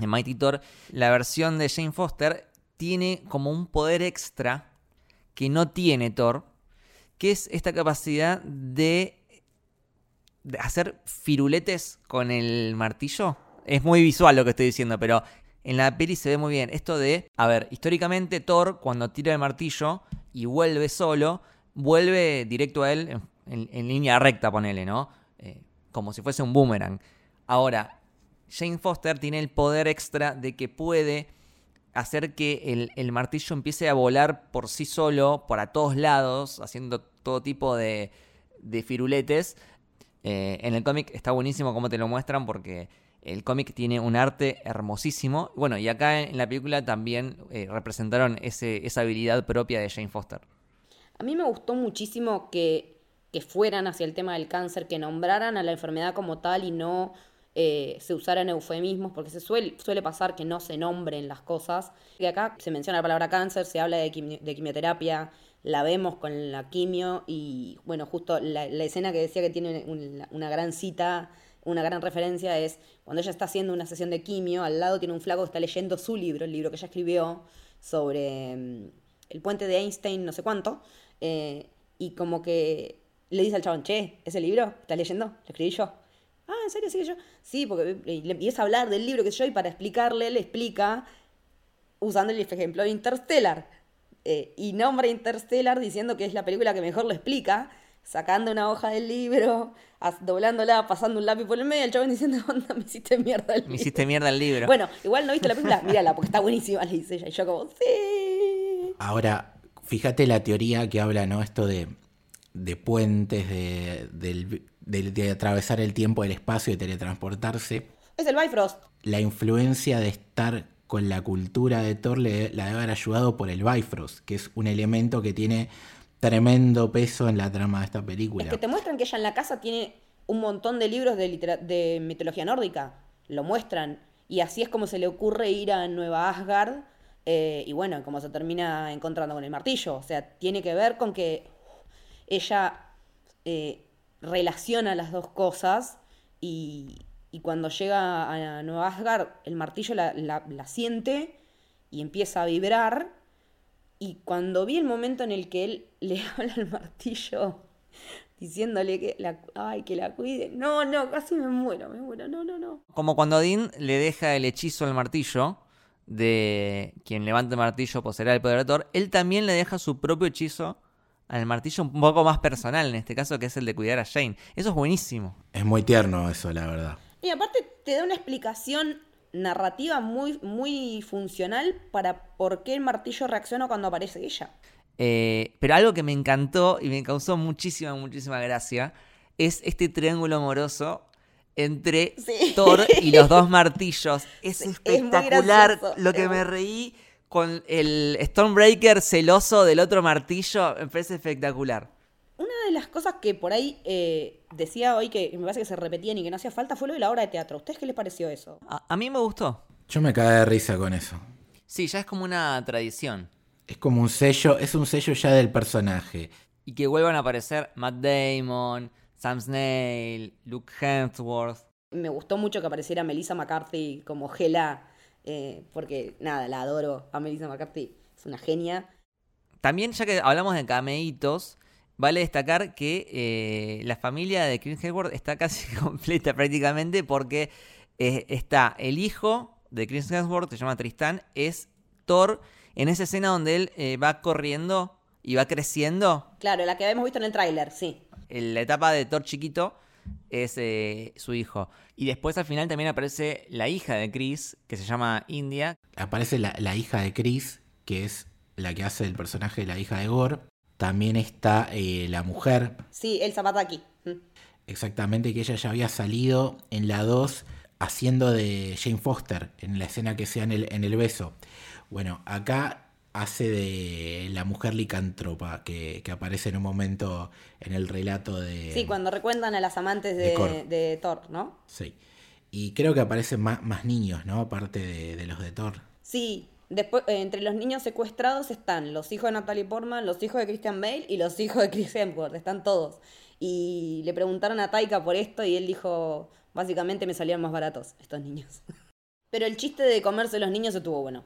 en Mighty Thor, la versión de Jane Foster tiene como un poder extra que no tiene Thor, que es esta capacidad de hacer firuletes con el martillo. Es muy visual lo que estoy diciendo, pero en la peli se ve muy bien. Esto de, a ver, históricamente Thor cuando tira el martillo y vuelve solo, vuelve directo a él en, línea recta, ponele, ¿no? Eh, como si fuese un boomerang. Ahora, Jane Foster tiene el poder extra de que puede hacer que el, el, martillo empiece a volar por sí solo, para todos lados, haciendo todo tipo de, de firuletes. Eh, en el cómic está buenísimo cómo te lo muestran porque el cómic tiene un arte hermosísimo. Bueno, y acá en la película también eh, representaron ese, esa habilidad propia de Jane Foster. A mí me gustó muchísimo que, que, fueran hacia el tema del cáncer, que nombraran a la enfermedad como tal y no eh, se usaran eufemismos, porque se suele, pasar que no se nombren las cosas. Y acá se menciona la palabra cáncer, se habla de quimioterapia, la vemos con la quimio y bueno, justo la, escena que decía que tiene una, gran cita, una gran referencia es cuando ella está haciendo una sesión de quimio, al lado tiene un flaco que está leyendo su libro, el libro que ella escribió sobre um, el puente de Einstein, no sé cuánto, eh, y como que le dice al chabón, che, ¿ese libro? ¿Estás leyendo? ¿Lo escribí yo? Ah, ¿en serio? Sí, yo. Sí, porque empieza a hablar del libro que yo y para explicarle, le explica usando el ejemplo de Interstellar eh, y nombra Interstellar diciendo que es la película que mejor lo explica, sacando una hoja del libro, doblándola, pasando un lápiz por el medio, el chabón diciendo, onda, me hiciste mierda el libro. Me hiciste mierda el libro. Bueno, igual no viste la película, mírala, porque está buenísima, le dice ella. Y yo como, sí. Ahora, fíjate la teoría que habla, ¿no? Esto de, de puentes, de, de, de, de atravesar el tiempo, el espacio, de teletransportarse. Es el Bifrost. La influencia de estar con la cultura de Thor le, la debe haber ayudado por el Bifrost, que es un elemento que tiene tremendo peso en la trama de esta película. Es que te muestran que ella en la casa tiene un montón de libros de, mitología nórdica. Lo muestran. Y así es como se le ocurre ir a Nueva Asgard. Eh, y bueno, como se termina encontrando con el martillo. O sea, tiene que ver con que ella eh, relaciona las dos cosas y, y cuando llega a Nueva Asgard, el martillo la, la, la, siente y empieza a vibrar. Y cuando vi el momento en el que él le habla al martillo, diciéndole que la, ay, que la cuide, no, no, casi me muero, me muero, no, no, no. Como cuando Dean le deja el hechizo al martillo, de quien levanta el martillo poseerá el poder de Thor, él también le deja su propio hechizo al martillo un poco más personal, en este caso, que es el de cuidar a Jane. Eso es buenísimo. Es muy tierno eso, la verdad. Y aparte te da una explicación narrativa muy, muy funcional para por qué el martillo reacciona cuando aparece ella. Eh, pero algo que me encantó y me causó muchísima, muchísima gracia es este triángulo amoroso entre sí. Thor y los dos martillos. Es sí, espectacular es lo que me reí con el Stormbreaker celoso del otro martillo, me parece espectacular. Una de las cosas que por ahí eh, decía hoy que me parece que se repetían y que no hacía falta fue lo de la obra de teatro. ¿A ustedes qué les pareció eso? A, a mí me gustó. Yo me cagué de risa con eso. Sí, ya es como una tradición. Es como un sello, es un sello ya del personaje. Y que vuelvan a aparecer Matt Damon, Sam Snail, Luke Hemsworth. Me gustó mucho que apareciera Melissa McCarthy como Gela, eh, porque nada, la adoro a Melissa McCarthy. Es una genia. También, ya que hablamos de cameitos, vale destacar que eh, la familia de Chris Hemsworth está casi completa prácticamente porque eh, está el hijo de Chris Hemsworth, que se llama Tristán, es Thor en esa escena donde él eh, va corriendo y va creciendo. Claro, la que habíamos visto en el tráiler, sí. En la etapa de Thor chiquito es eh, su hijo. Y después al final también aparece la hija de Chris, que se llama India. Aparece la, la hija de Chris, que es la que hace el personaje de la hija de Gore. También está eh, la mujer, Sí, el Zapataki. Mm. exactamente, que ella ya había salido en la 2 haciendo de Jane Foster, en la escena que sea en el, en el beso. Bueno, acá hace de la mujer licántropa que, que aparece en un momento en el relato de... Sí, cuando recuentan a las amantes de de, Cor. de Thor, ¿no? Sí. Y creo que aparecen más, más niños, ¿no? Aparte de, de los de Thor. Sí, después eh, entre los niños secuestrados están los hijos de Natalie Portman, los hijos de Christian Bale y los hijos de Chris Hemsworth, están todos. Y le preguntaron a Taika por esto y él dijo, básicamente me salían más baratos estos niños. Pero el chiste de comerse los niños estuvo bueno.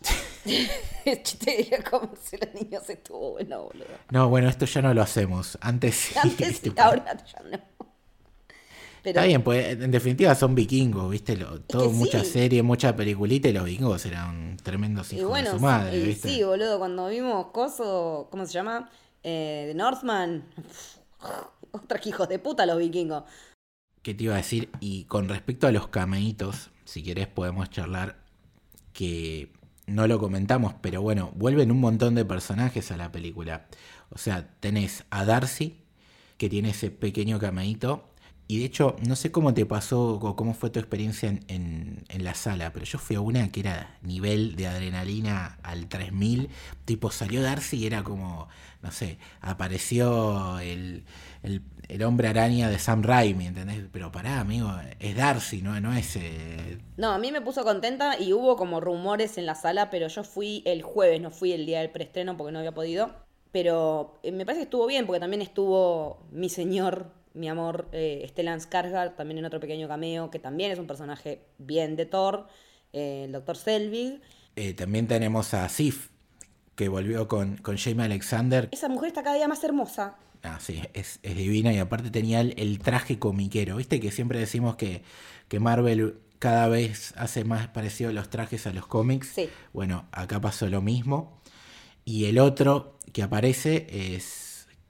el chiste de comerse los niños estuvo bueno, boludo. No, bueno, esto ya no lo hacemos. Antes sí. Antes ahora ya no. Pero Está bien, pues en definitiva son vikingos, ¿viste? Lo- todo, que mucha sí. serie, mucha peliculita y los vikingos eran tremendos Y hijos bueno, de su madre, sí, ¿viste? sí, boludo, cuando vimos Coso, ¿cómo se llama? Eh, Northman. Otros hijos de puta los vikingos. ¿Qué te iba a decir? Y con respecto a los cameitos, si querés podemos charlar que no lo comentamos, pero bueno, vuelven un montón de personajes a la película. O sea, tenés a Darcy, que tiene ese pequeño cameíto. Y de hecho, no sé cómo te pasó o cómo fue tu experiencia en, en- en la sala, pero yo fui a una que era nivel de adrenalina al 3000. Tipo, salió Darcy y era como, no sé, apareció el, el- hombre araña de Sam Raimi, ¿entendés? Pero pará, amigo, es Darcy, no, no es... eh, No, a mí me puso contenta y hubo como rumores en la sala, pero yo fui el jueves, no fui el día del preestreno porque no había podido. Pero eh, me parece que estuvo bien porque también estuvo mi señor, mi amor, eh, Stellan Skarsgård, también en otro pequeño cameo, que también es un personaje bien de Thor, eh, el Dr. Selvig. eh, también tenemos a Sif, que volvió con, con Jamie Alexander. Esa mujer está cada día más hermosa. Ah, sí, es, es divina y aparte tenía el, el traje comiquero. Viste que siempre decimos que, que Marvel cada vez hace más parecido los trajes a los cómics. Sí. Bueno, acá pasó lo mismo. Y el otro que aparece es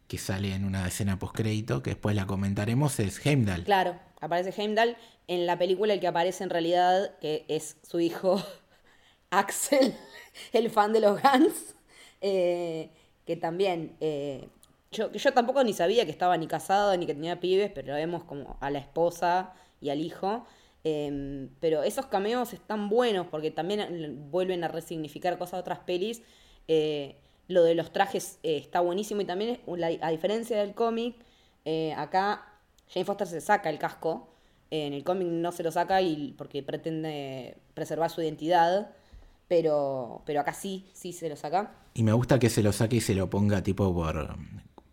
que sale en una escena postcrédito, que después la comentaremos, es Heimdall. Claro, aparece Heimdall. En la película el que aparece en realidad, que es su hijo Axel, el fan de los Guns, eh, que también, eh, yo, yo tampoco ni sabía que estaba ni casado ni que tenía pibes, pero vemos como a la esposa y al hijo. eh, pero esos cameos están buenos porque también vuelven a resignificar cosas de otras pelis. Eh, lo de los trajes eh, está buenísimo y también, la- a diferencia del cómic, eh, acá Jane Foster se saca el casco. En el cómic no se lo saca y porque pretende preservar su identidad. Pero, pero acá sí, sí se lo saca. Y me gusta que se lo saque y se lo ponga tipo por,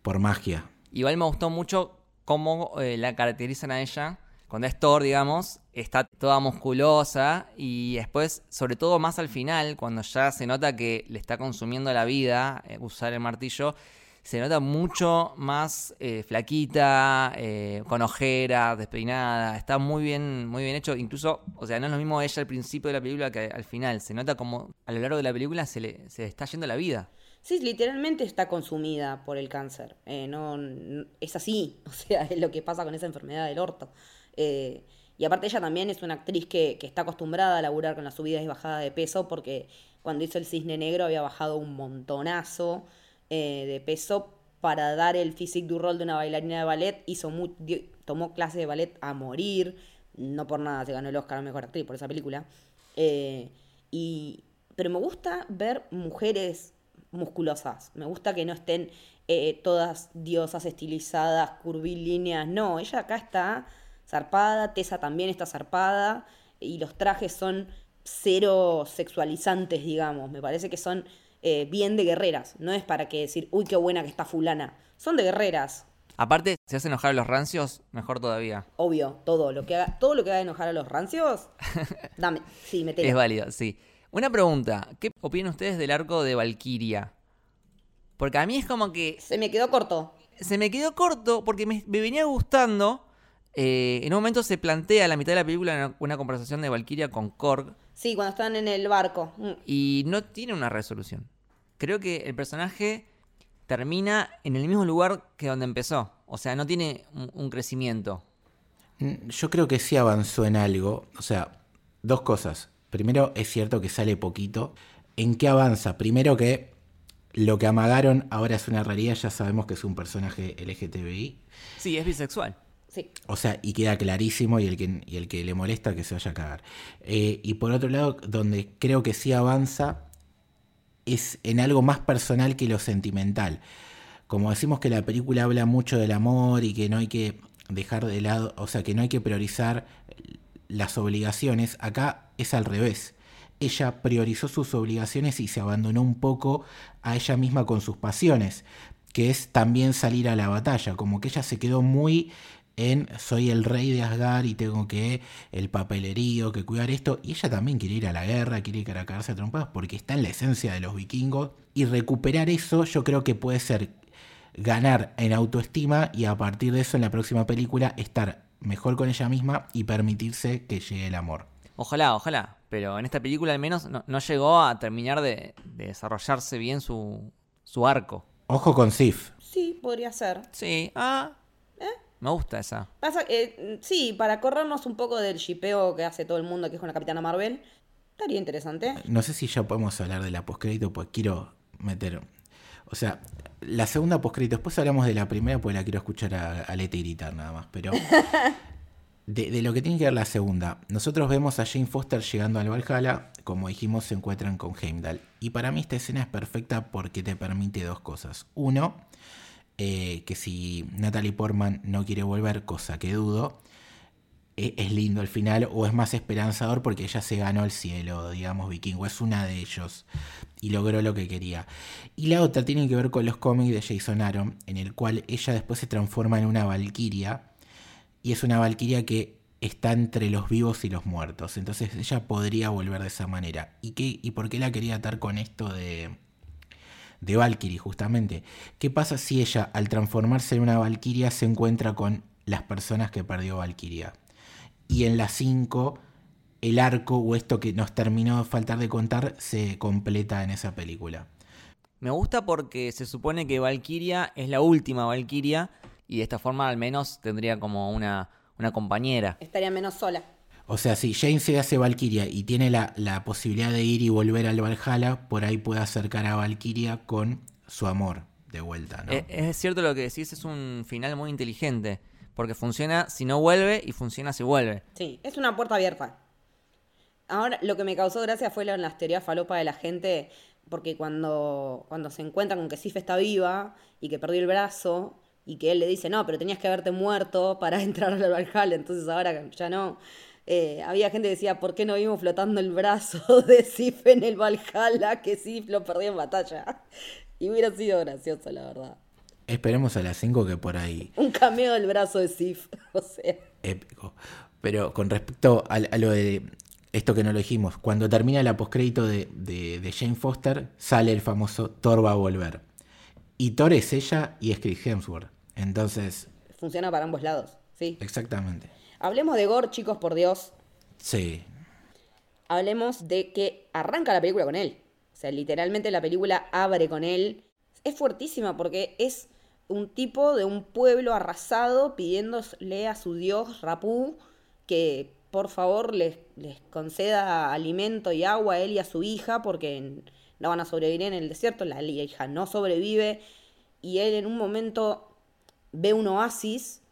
por magia. Igual me gustó mucho cómo eh, la caracterizan a ella. Cuando es Thor, digamos, está toda musculosa y después, sobre todo más al final, cuando ya se nota que le está consumiendo la vida eh, usar el martillo, se nota mucho más eh, flaquita, eh, con ojeras, despeinada. Está muy bien, muy bien hecho. Incluso, o sea, no es lo mismo ella al principio de la película que al final. Se nota como a lo largo de la película se le, se está yendo la vida. Sí, literalmente está consumida por el cáncer. Eh, no, n- es así, o sea, es lo que pasa con esa enfermedad del orto. Eh, y aparte ella también es una actriz que, está acostumbrada a laburar con las subidas y bajadas de peso porque cuando hizo el cisne negro había bajado un montonazo eh, de peso para dar el physique du rol de una bailarina de ballet. Hizo tomó clases de ballet a morir. No por nada se ganó el Oscar a Mejor Actriz por esa película. Eh, y pero me gusta ver mujeres musculosas. Me gusta que no estén todas diosas estilizadas, curvilíneas. No, ella acá está zarpada, Tessa también está zarpada, y los trajes son cero sexualizantes, digamos. Me parece que son eh, bien de guerreras. No es para que decir, uy, qué buena que está fulana. Son de guerreras. Aparte, si hace enojar a los rancios, mejor todavía. Obvio, todo lo que haga, todo lo que haga enojar a los rancios, dame, sí, metele. Es válido, sí. Una pregunta, ¿qué opinan ustedes del arco de Valkyria? Porque a mí es como que Se me quedó corto. se me quedó corto porque me, me venía gustando. Eh, en un momento se plantea a la mitad de la película una, una conversación de Valkyria con Korg Sí, cuando están en el barco. Mm. y no tiene una resolución. Creo que el personaje termina en el mismo lugar que donde empezó. O sea, no tiene un, un crecimiento. Mm, Yo creo que sí avanzó en algo. O sea, dos cosas. Primero, es cierto que sale poquito. ¿En qué avanza? Primero que lo que amagaron ahora es una realidad. Ya sabemos que es un personaje LGTBI. Sí, es bisexual. O sea, y queda clarísimo y el que, y el que le molesta que se vaya a cagar. Eh, y por otro lado, donde creo que sí avanza es en algo más personal que lo sentimental. Como decimos que la película habla mucho del amor y que no hay que dejar de lado, o sea, que no hay que priorizar las obligaciones, acá es al revés. Ella priorizó sus obligaciones y se abandonó un poco a ella misma con sus pasiones, que es también salir a la batalla, como que ella se quedó muy en soy el rey de Asgard y tengo que el papelerío, que cuidar esto, y ella también quiere ir a la guerra, quiere ir a cagarse a trompadas porque está en la esencia de los vikingos, y recuperar eso yo creo que puede ser ganar en autoestima y a partir de eso en la próxima película estar mejor con ella misma y permitirse que llegue el amor. Ojalá, ojalá. Pero en esta película al menos no, no llegó a terminar de, de desarrollarse bien su, su arco. Ojo con Sif. Sí, podría ser. Sí, ah. Me gusta esa. Pasa, eh, sí, para corrernos un poco del shipeo que hace todo el mundo, que es con la Capitana Marvel, estaría interesante. No sé si ya podemos hablar de la postcrédito, pues quiero meter. O sea, la segunda postcrédito, después hablamos de la primera, pues la quiero escuchar a, a Lete gritar nada más. Pero de, de lo que tiene que ver la segunda, nosotros vemos a Jane Foster llegando al Valhalla, como dijimos, se encuentran con Heimdall. Y para mí esta escena es perfecta porque te permite dos cosas. Uno, eh, que si Natalie Portman no quiere volver, cosa que dudo, e- es lindo el final o es más esperanzador porque ella se ganó el cielo, digamos, vikingo, es una de ellos y logró lo que quería. Y la otra tiene que ver con los cómics de Jason Aaron, en el cual ella después se transforma en una valquiria y es una valquiria que está entre los vivos y los muertos. Entonces ella podría volver de esa manera. ¿Y, qué, y por qué la quería atar con esto de, de Valkyrie, justamente? ¿Qué pasa si ella, al transformarse en una valquiria, se encuentra con las personas que perdió Valkyria? Y en la 5, el arco o esto que nos terminó de faltar de contar se completa en esa película. Me gusta porque se supone que Valkyria es la última Valkyria y de esta forma al menos tendría como una, una compañera. Estaría menos sola. O sea, si Jane se hace Valkyria y tiene la, la posibilidad de ir y volver al Valhalla, por ahí puede acercar a Valkyria con su amor de vuelta, ¿no? Eh, Es, cierto lo que decís, es un final muy inteligente. Porque funciona si no vuelve y funciona si vuelve. Sí, es una puerta abierta. Ahora, lo que me causó gracia fue la- las teorías falopa de la gente, porque cuando, cuando se encuentran con que Sif está viva y que perdió el brazo, y que él le dice, no, pero tenías que haberte muerto para entrar al Valhalla, entonces ahora ya no. Eh, había gente que decía, ¿por qué no vimos flotando el brazo de Sif en el Valhalla? Que Sif lo perdió en batalla. Y hubiera sido gracioso, la verdad. Esperemos a las 5 que por ahí Un cameo del brazo de Sif, o sea. épico. Pero con respecto a, a lo de esto que no lo dijimos, cuando termina la postcrédito de, de, de Jane Foster, sale el famoso Thor va a volver. Y Thor es ella y es Chris Hemsworth. Entonces, Funciona para ambos lados, sí. exactamente. Hablemos de Gore, chicos, por Dios. Sí, Hablemos de que arranca la película con él. O sea, literalmente la película abre con él. Es fuertísima porque es un tipo de un pueblo arrasado pidiéndole a su dios Rapú que por favor les, les conceda alimento y agua a él y a su hija porque no van a sobrevivir en el desierto. La hija no sobrevive y él en un momento ve un oasis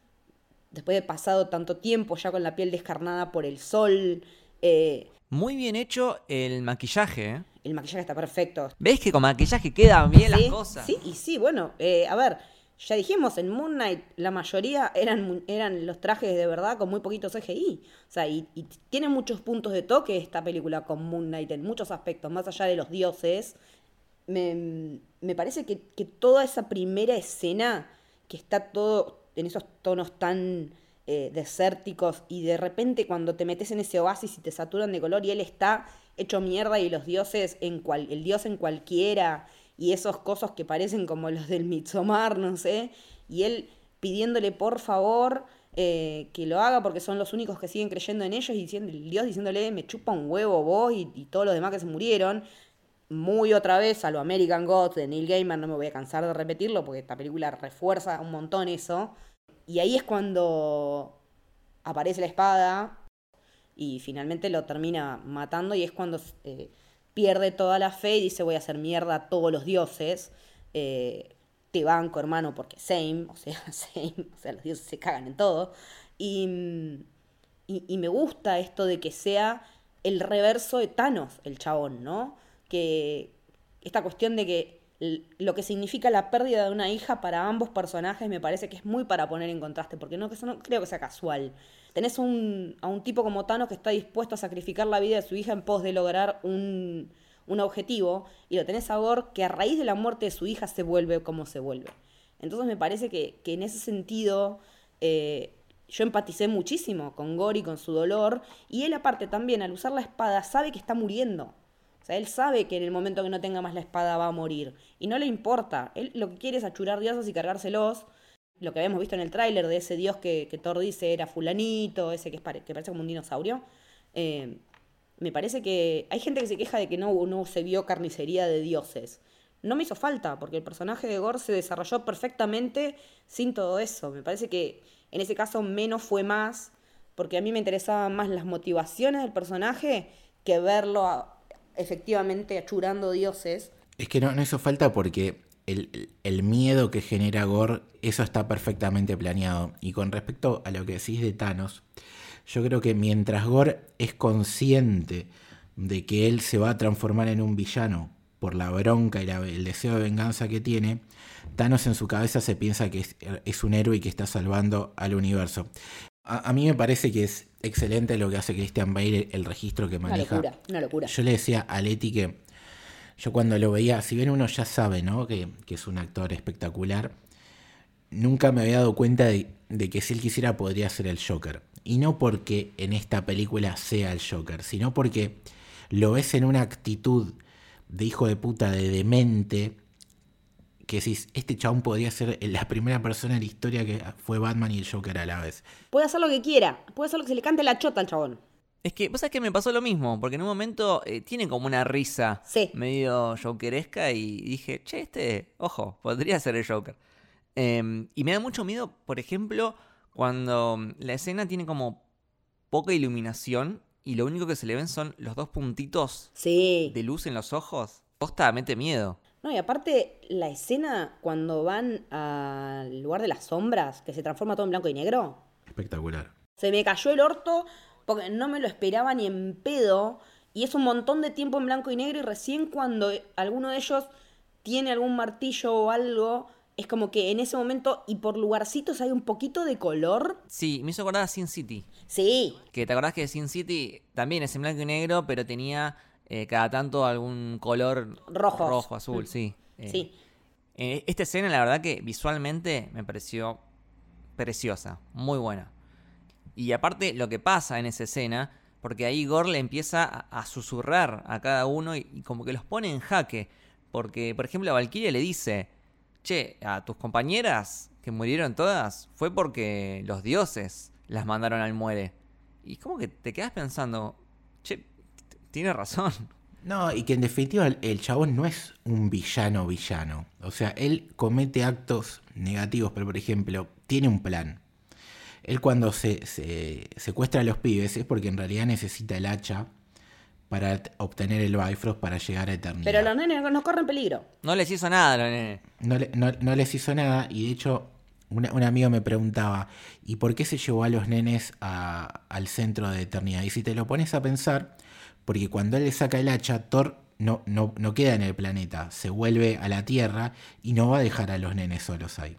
después de pasado tanto tiempo ya con la piel descarnada por el sol. eh, Muy bien hecho el maquillaje, ¿eh? el maquillaje está perfecto. ¿Ves que con maquillaje quedan bien las Sí, cosas? Sí, y sí, bueno, eh, a ver, ya dijimos, en Moon Knight la mayoría eran, eran los trajes de verdad con muy poquito CGI. O sea, y, y tiene muchos puntos de toque esta película con Moon Knight en muchos aspectos, más allá de los dioses. Me, me parece que, que toda esa primera escena, que está todo en esos tonos tan eh, desérticos, y de repente cuando te metes en ese oasis y te saturan de color, y él está hecho mierda, y los dioses en cual, el dios en cualquiera, y esos cosos que parecen como los del Midsommar, no sé, y él pidiéndole por favor eh, que lo haga porque son los únicos que siguen creyendo en ellos y diciendo, el dios diciéndole me chupa un huevo vos y, y todos los demás que se murieron. Muy otra vez a lo American Gods de Neil Gaiman, no me voy a cansar de repetirlo porque esta película refuerza un montón eso. Y ahí es cuando aparece la espada y finalmente lo termina matando y es cuando eh, pierde toda la fe y dice voy a hacer mierda a todos los dioses. Eh, te banco, hermano, porque same, o sea, same, o sea, los dioses se cagan en todo. Y, y, y me gusta esto de que sea el reverso de Thanos, el chabón, ¿no? Que esta cuestión de que lo que significa la pérdida de una hija para ambos personajes me parece que es muy para poner en contraste, porque no, eso no creo que sea casual. Tenés un, a un tipo como Thanos que está dispuesto a sacrificar la vida de su hija en pos de lograr un, un objetivo, y lo tenés a Gore que a raíz de la muerte de su hija se vuelve como se vuelve. Entonces me parece que, que en ese sentido eh, yo empaticé muchísimo con Gore y con su dolor, y él aparte también al usar la espada sabe que está muriendo. O sea, él sabe que en el momento que no tenga más la espada va a morir. Y no le importa. Él lo que quiere es achurar dioses y cargárselos. Lo que habíamos visto en el tráiler de ese dios que, que Thor dice era fulanito, ese que, es que parece como un dinosaurio. Eh, me parece que hay gente que se queja de que no, no se vio carnicería de dioses. No me hizo falta, porque el personaje de Gore se desarrolló perfectamente sin todo eso. Me parece que en ese caso menos fue más, porque a mí me interesaban más las motivaciones del personaje que verlo a- efectivamente achurando dioses. Es que no, no hizo falta porque el, el miedo que genera Gore, eso está perfectamente planeado. Y con respecto a lo que decís de Thanos, yo creo que mientras Gore es consciente de que él se va a transformar en un villano por la bronca y el deseo de venganza que tiene, Thanos en su cabeza se piensa que es, es un héroe y que está salvando al universo. A, a mí me parece que es excelente lo que hace Christian Bale, el registro que Una maneja. locura, una locura. Yo le decía a Leti que yo cuando lo veía, si bien uno ya sabe, ¿no? Que, que es un actor espectacular, nunca me había dado cuenta de, de que si él quisiera podría ser el Joker. Y no porque en esta película sea el Joker, sino porque lo ves en una actitud de hijo de puta, de demente, que decís, este chabón podría ser la primera persona en la historia que fue Batman y el Joker a la vez. Puede hacer lo que quiera, puede hacer lo que se le cante la chota al chabón. Es que, vos sabés que me pasó lo mismo, porque en un momento eh, tiene como una risa Sí. medio jokeresca y dije, che, este, ojo, podría ser el Joker. Eh, y me da mucho miedo, por ejemplo, cuando mm, la escena tiene como poca iluminación y lo único que se le ven son los dos puntitos Sí. de luz en los ojos. Posta, mete miedo. No, y aparte, la escena cuando van al lugar de las sombras, que se transforma todo en blanco y negro, Espectacular. se me cayó el orto porque no me lo esperaba ni en pedo. Y es un montón de tiempo en blanco y negro y recién cuando alguno de ellos tiene algún martillo o algo, es como que en ese momento y por lugarcitos hay un poquito de color. Sí, me hizo acordar a Sin City. Sí, Que te acordás que Sin City también es en blanco y negro, pero tenía eh, cada tanto algún color Rojos. rojo, azul, Mm. sí. Eh, sí. eh, esta escena, la verdad que visualmente me pareció preciosa, muy buena. Y aparte lo que pasa en esa escena, porque ahí Gore le empieza a, a susurrar a cada uno y, y como que los pone en jaque. Porque, por ejemplo, a Valkyria le dice, che, a tus compañeras que murieron todas fue porque los dioses las mandaron al muere. Y como que te quedas pensando, tiene razón. No, y que en definitiva el, el chabón no es un villano villano. O sea, él comete actos negativos, pero por ejemplo, tiene un plan. Él cuando se, se secuestra a los pibes es porque en realidad necesita el hacha para obtener el Bifrost para llegar a Eternidad. Pero los nenes no corren peligro. No les hizo nada a los nenes. no, le- no- no les hizo nada y de hecho una- un amigo me preguntaba, ¿y por qué se llevó a los nenes a- al centro de Eternidad? Y si te lo pones a pensar, porque cuando él le saca el hacha, Thor no, no, no queda en el planeta, se vuelve a la Tierra y no va a dejar a los nenes solos ahí.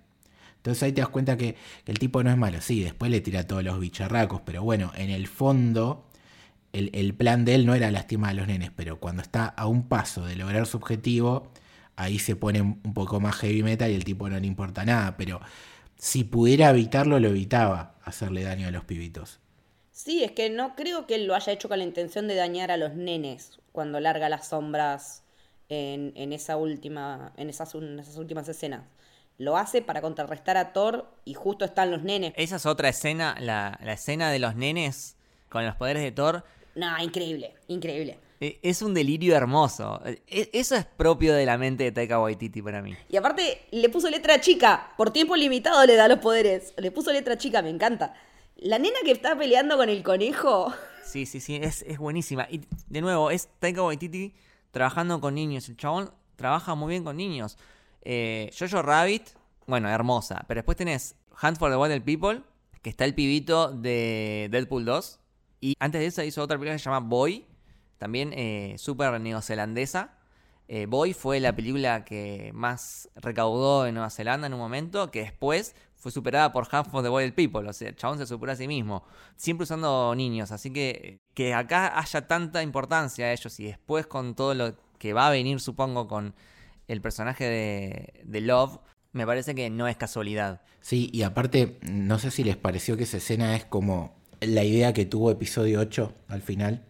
Entonces ahí te das cuenta que, el tipo no es malo. Sí, después le tira todos los bicharracos, pero bueno, en el fondo el, el plan de él no era lastimar a los nenes, pero cuando está a un paso de lograr su objetivo, ahí se pone un poco más heavy metal y el tipo no le importa nada, pero si pudiera evitarlo, lo evitaba hacerle daño a los pibitos. Sí, es que no creo que él lo haya hecho con la intención de dañar a los nenes cuando larga las sombras en, en esa última, en esas, en esas últimas escenas. Lo hace para contrarrestar a Thor y justo están los nenes. Esa es otra escena, la, la escena de los nenes con los poderes de Thor. No, increíble, increíble. e- Es un delirio hermoso. E- Eso es propio de la mente de Taika Waititi para mí. Y aparte le puso letra chica, por tiempo limitado le da los poderes. Le puso letra chica, me encanta. La nena que está peleando con el conejo. Sí, sí, sí, es, es buenísima. Y de nuevo, es Taika Waititi trabajando con niños. El chabón trabaja muy bien con niños. Eh, Jojo Rabbit, bueno, hermosa. Pero después tenés Hunt for the Wild People, que está el pibito de Deadpool 2. Y antes de eso hizo otra película que se llama Boy, también eh, súper neozelandesa. Eh, Boy fue la película que más recaudó en Nueva Zelanda en un momento, que después fue superada por Half of the Wild People. O sea, el chabón se superó a sí mismo. Siempre usando niños. Así que que acá haya tanta importancia a ellos y después con todo lo que va a venir, supongo, con el personaje de, Love, me parece que no es casualidad. Sí, y aparte, no sé si les pareció que esa escena es como la idea que tuvo episodio 8 al final.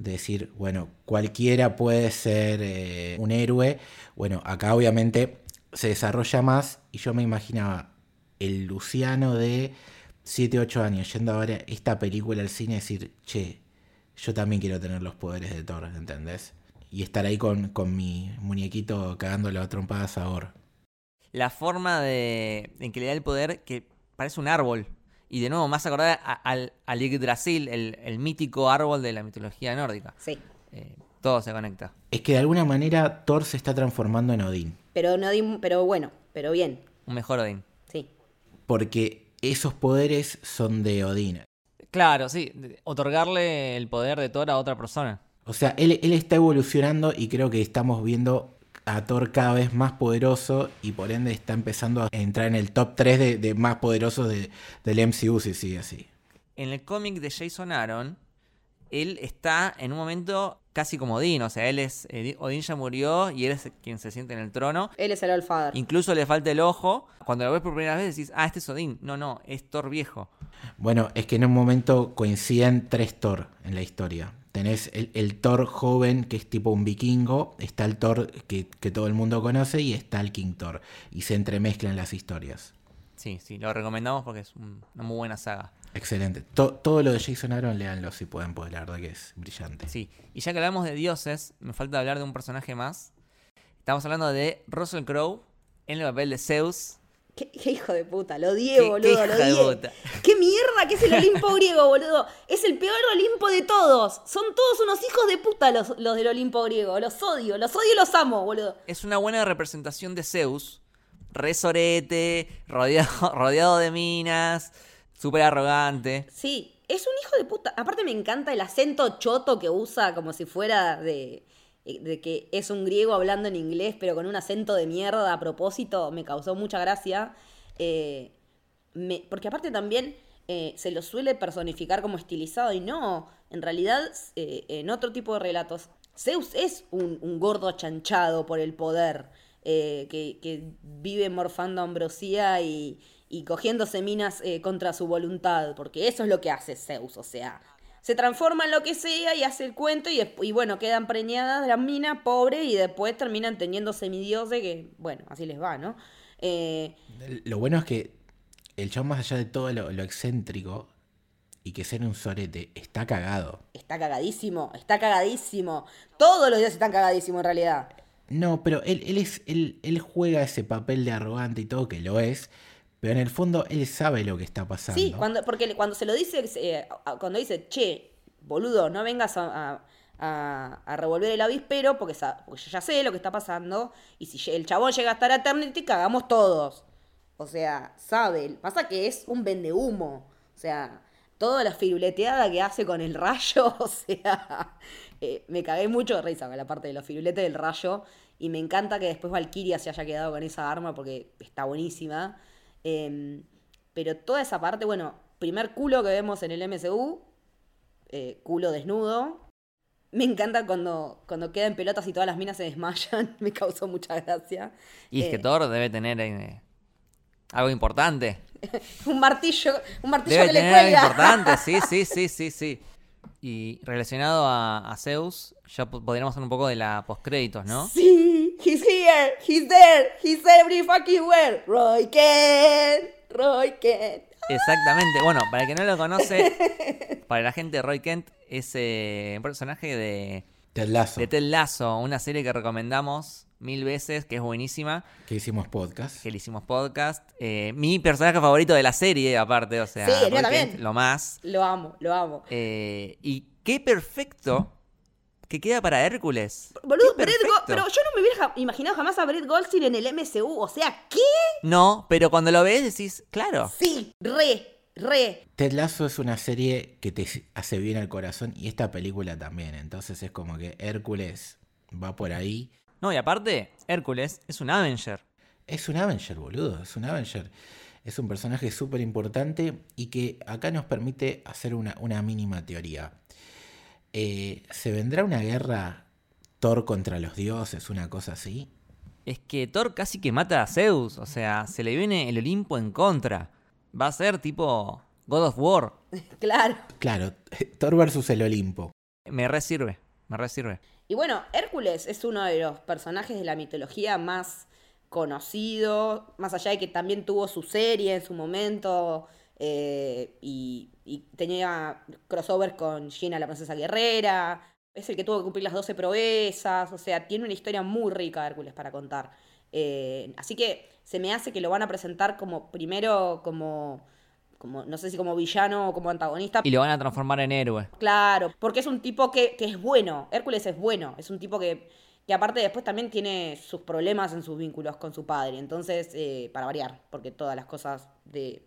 De decir, bueno, cualquiera puede ser eh, un héroe. Bueno, acá obviamente se desarrolla más y yo me imaginaba el Luciano de 7, 8 años yendo ahora esta película al cine y decir, che, yo también quiero tener los poderes de Thor, ¿entendés? Y estar ahí con, con mi muñequito cagándole a trompadas a Thor. La forma de, en que le da el poder que parece un árbol. Y de nuevo, más acordar al, al Yggdrasil, el, el mítico árbol de la mitología nórdica. Sí. Eh, todo se conecta. Es que de alguna manera Thor se está transformando en Odín. Pero no di- pero bueno, pero bien. Un mejor Odín. Porque esos poderes son de Odín. Claro, sí. Otorgarle el poder de Thor a otra persona. O sea, él, él está evolucionando y creo que estamos viendo a Thor cada vez más poderoso y por ende está empezando a entrar en el top 3 de, de más poderosos de- del MCU si sigue así. En el cómic de Jason Aaron, él está en un momento casi como Odín. O sea, él es. eh, Odín ya murió y él es quien se siente en el trono. Él es el Allfather. Incluso le falta el ojo. Cuando lo ves por primera vez decís, ah, este es Odín. No, no, es Thor viejo. Bueno, es que en un momento coinciden tres Thor en la historia. Tenés el, el Thor joven, que es tipo un vikingo, está el Thor que, que todo el mundo conoce y está el King Thor. Y se entremezclan las historias. Sí, sí, lo recomendamos porque es un- una muy buena saga. Excelente. To- todo lo de Jason Aaron, léanlo si pueden, porque la verdad que es brillante. Sí, y ya que hablamos de dioses, me falta hablar de un personaje más. Estamos hablando de Russell Crowe en el papel de Zeus. ¿Qué, qué hijo de puta, lo odié, Qué- boludo, qué lo hija de odié. puta. ¿Qué mierda que es el Olimpo griego, boludo? Es el peor Olimpo de todos. Son todos unos hijos de puta los, los del Olimpo griego. Los odio, los odio y los amo, boludo. Es una buena representación de Zeus. Re sorete, rodeado, rodeado de minas, súper arrogante. Sí, es un hijo de puta. Aparte me encanta el acento choto que usa como si fuera de, de que es un griego hablando en inglés, pero con un acento de mierda a propósito. Me causó mucha gracia. Eh, porque aparte también eh, se lo suele personificar como estilizado y no, en realidad eh, en otro tipo de relatos, Zeus es un, gordo chanchado por el poder, que, que vive morfando ambrosía y, y cogiéndose minas eh, contra su voluntad, porque eso es lo que hace Zeus, o sea, se transforma en lo que sea y hace el cuento y, bueno, quedan preñadas las minas, pobres, y después terminan teniendo semidioses que, bueno, así les va, ¿no? Eh, Lo bueno es que el chabón, más allá de todo lo, lo excéntrico y que ser un sorete, está cagado. Está cagadísimo, está cagadísimo. Todos los días están cagadísimos en realidad. No, pero él, él, es, él, él juega ese papel de arrogante y todo, que lo es, pero en el fondo él sabe lo que está pasando. Sí, cuando, porque cuando se lo dice, eh, cuando dice, che, boludo, no vengas a, revolver el avispero porque, porque yo ya sé lo que está pasando y si el chabón llega a estar a Eternity, cagamos todos. O sea, sabe. Pasa que es un vendehumo. O sea, toda la firuleteada que hace con el rayo, o sea, eh, me cagué mucho de risa con la parte de los firuletes del rayo. Y me encanta que después Valkyria se haya quedado con esa arma porque está buenísima. Em, pero toda esa parte, bueno, primer culo que vemos en el MCU, eh, culo desnudo. Me encanta cuando, cuando queda en pelotas y todas las minas se desmayan. Me causó mucha gracia. Y es que Eh, Thor debe tener eh, algo importante. un martillo, un martillo Debe que le tener algo importante, sí, sí, sí, sí, sí. Y relacionado a, a Zeus, ya po- podríamos hacer un poco de la postcréditos, ¿no? Sí, he's here, he's there, he's every fucking where. Roy Kent, Roy Kent. Exactamente. Bueno, para el que no lo conoce, para la gente, Roy Kent es eh, un personaje de, Ted Lasso, de Ted Lasso, una serie que recomendamos mil veces, que es buenísima, que hicimos podcast. que le hicimos podcast. Eh, mi personaje favorito de la serie, aparte, o sea, Sí, Roy también. Lo más. Lo amo, lo amo. Eh, y qué perfecto que queda para Hércules. Boludo, Brett pero yo no me hubiera ja- imaginado jamás a Brett Goldstein en el MCU. O sea, ¿qué? No, pero cuando lo ves decís, claro. Sí, re, re. Ted Lasso es una serie que te hace bien al corazón y esta película también. Entonces es como que Hércules va por ahí. No, y aparte, Hércules es un Avenger. Es un Avenger, boludo. Es un Avenger. Es un personaje súper importante y que acá nos permite hacer una, una mínima teoría. Eh, ¿Se vendrá una guerra Thor contra los dioses, una cosa así? Es que Thor casi que mata a Zeus, o sea, se le viene el Olimpo en contra. Va a ser tipo God of War. Claro. Claro, Thor versus el Olimpo. Me resirve, me resirve. Y bueno, Hércules es uno de los personajes de la mitología más conocido, más allá de que también tuvo su serie en su momento eh, y, tenía crossover con Gina la princesa guerrera, es el que tuvo que cumplir las 12 proezas, o sea, tiene una historia muy rica Hércules para contar. Eh, así que se me hace que lo van a presentar como primero como, como no sé si como villano o como antagonista, Y lo van a transformar en héroe. Claro, porque es un tipo que, que es bueno. Hércules es bueno. Es un tipo que, que aparte después también tiene sus problemas en sus vínculos con su padre. Entonces, eh, para variar, porque todas las cosas de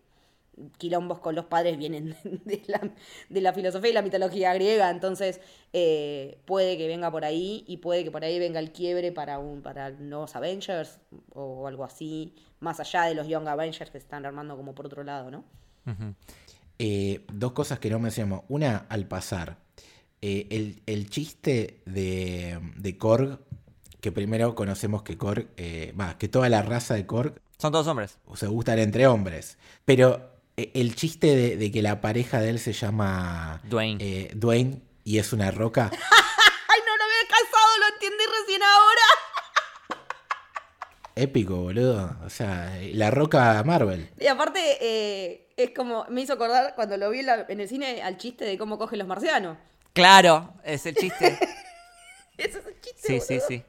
quilombos con los padres vienen de la, de la filosofía y la mitología griega. Entonces, eh, puede que venga por ahí y puede que por ahí venga el quiebre para, un, para nuevos Avengers o algo así. Más allá de los Young Avengers que se están armando como por otro lado, ¿no? Eh, dos cosas que no mencionamos. Una, al pasar. Eh, el, el chiste de, de Korg, que primero conocemos que Korg, eh, va, que toda la raza de Korg Son todos hombres. se gustan entre hombres. Pero el chiste de, de que la pareja de él se llama Dwayne. Dwayne y es una roca. ¡Ay, no, no me he casado! Lo entendí recién ahora. Épico, boludo. O sea, la roca Marvel. Y aparte, eh, es como, me hizo acordar cuando lo vi en, la- en el cine al chiste de cómo cogen los marcianos. Claro, es el chiste. Ese es el chiste. Sí, sí, boludo. sí.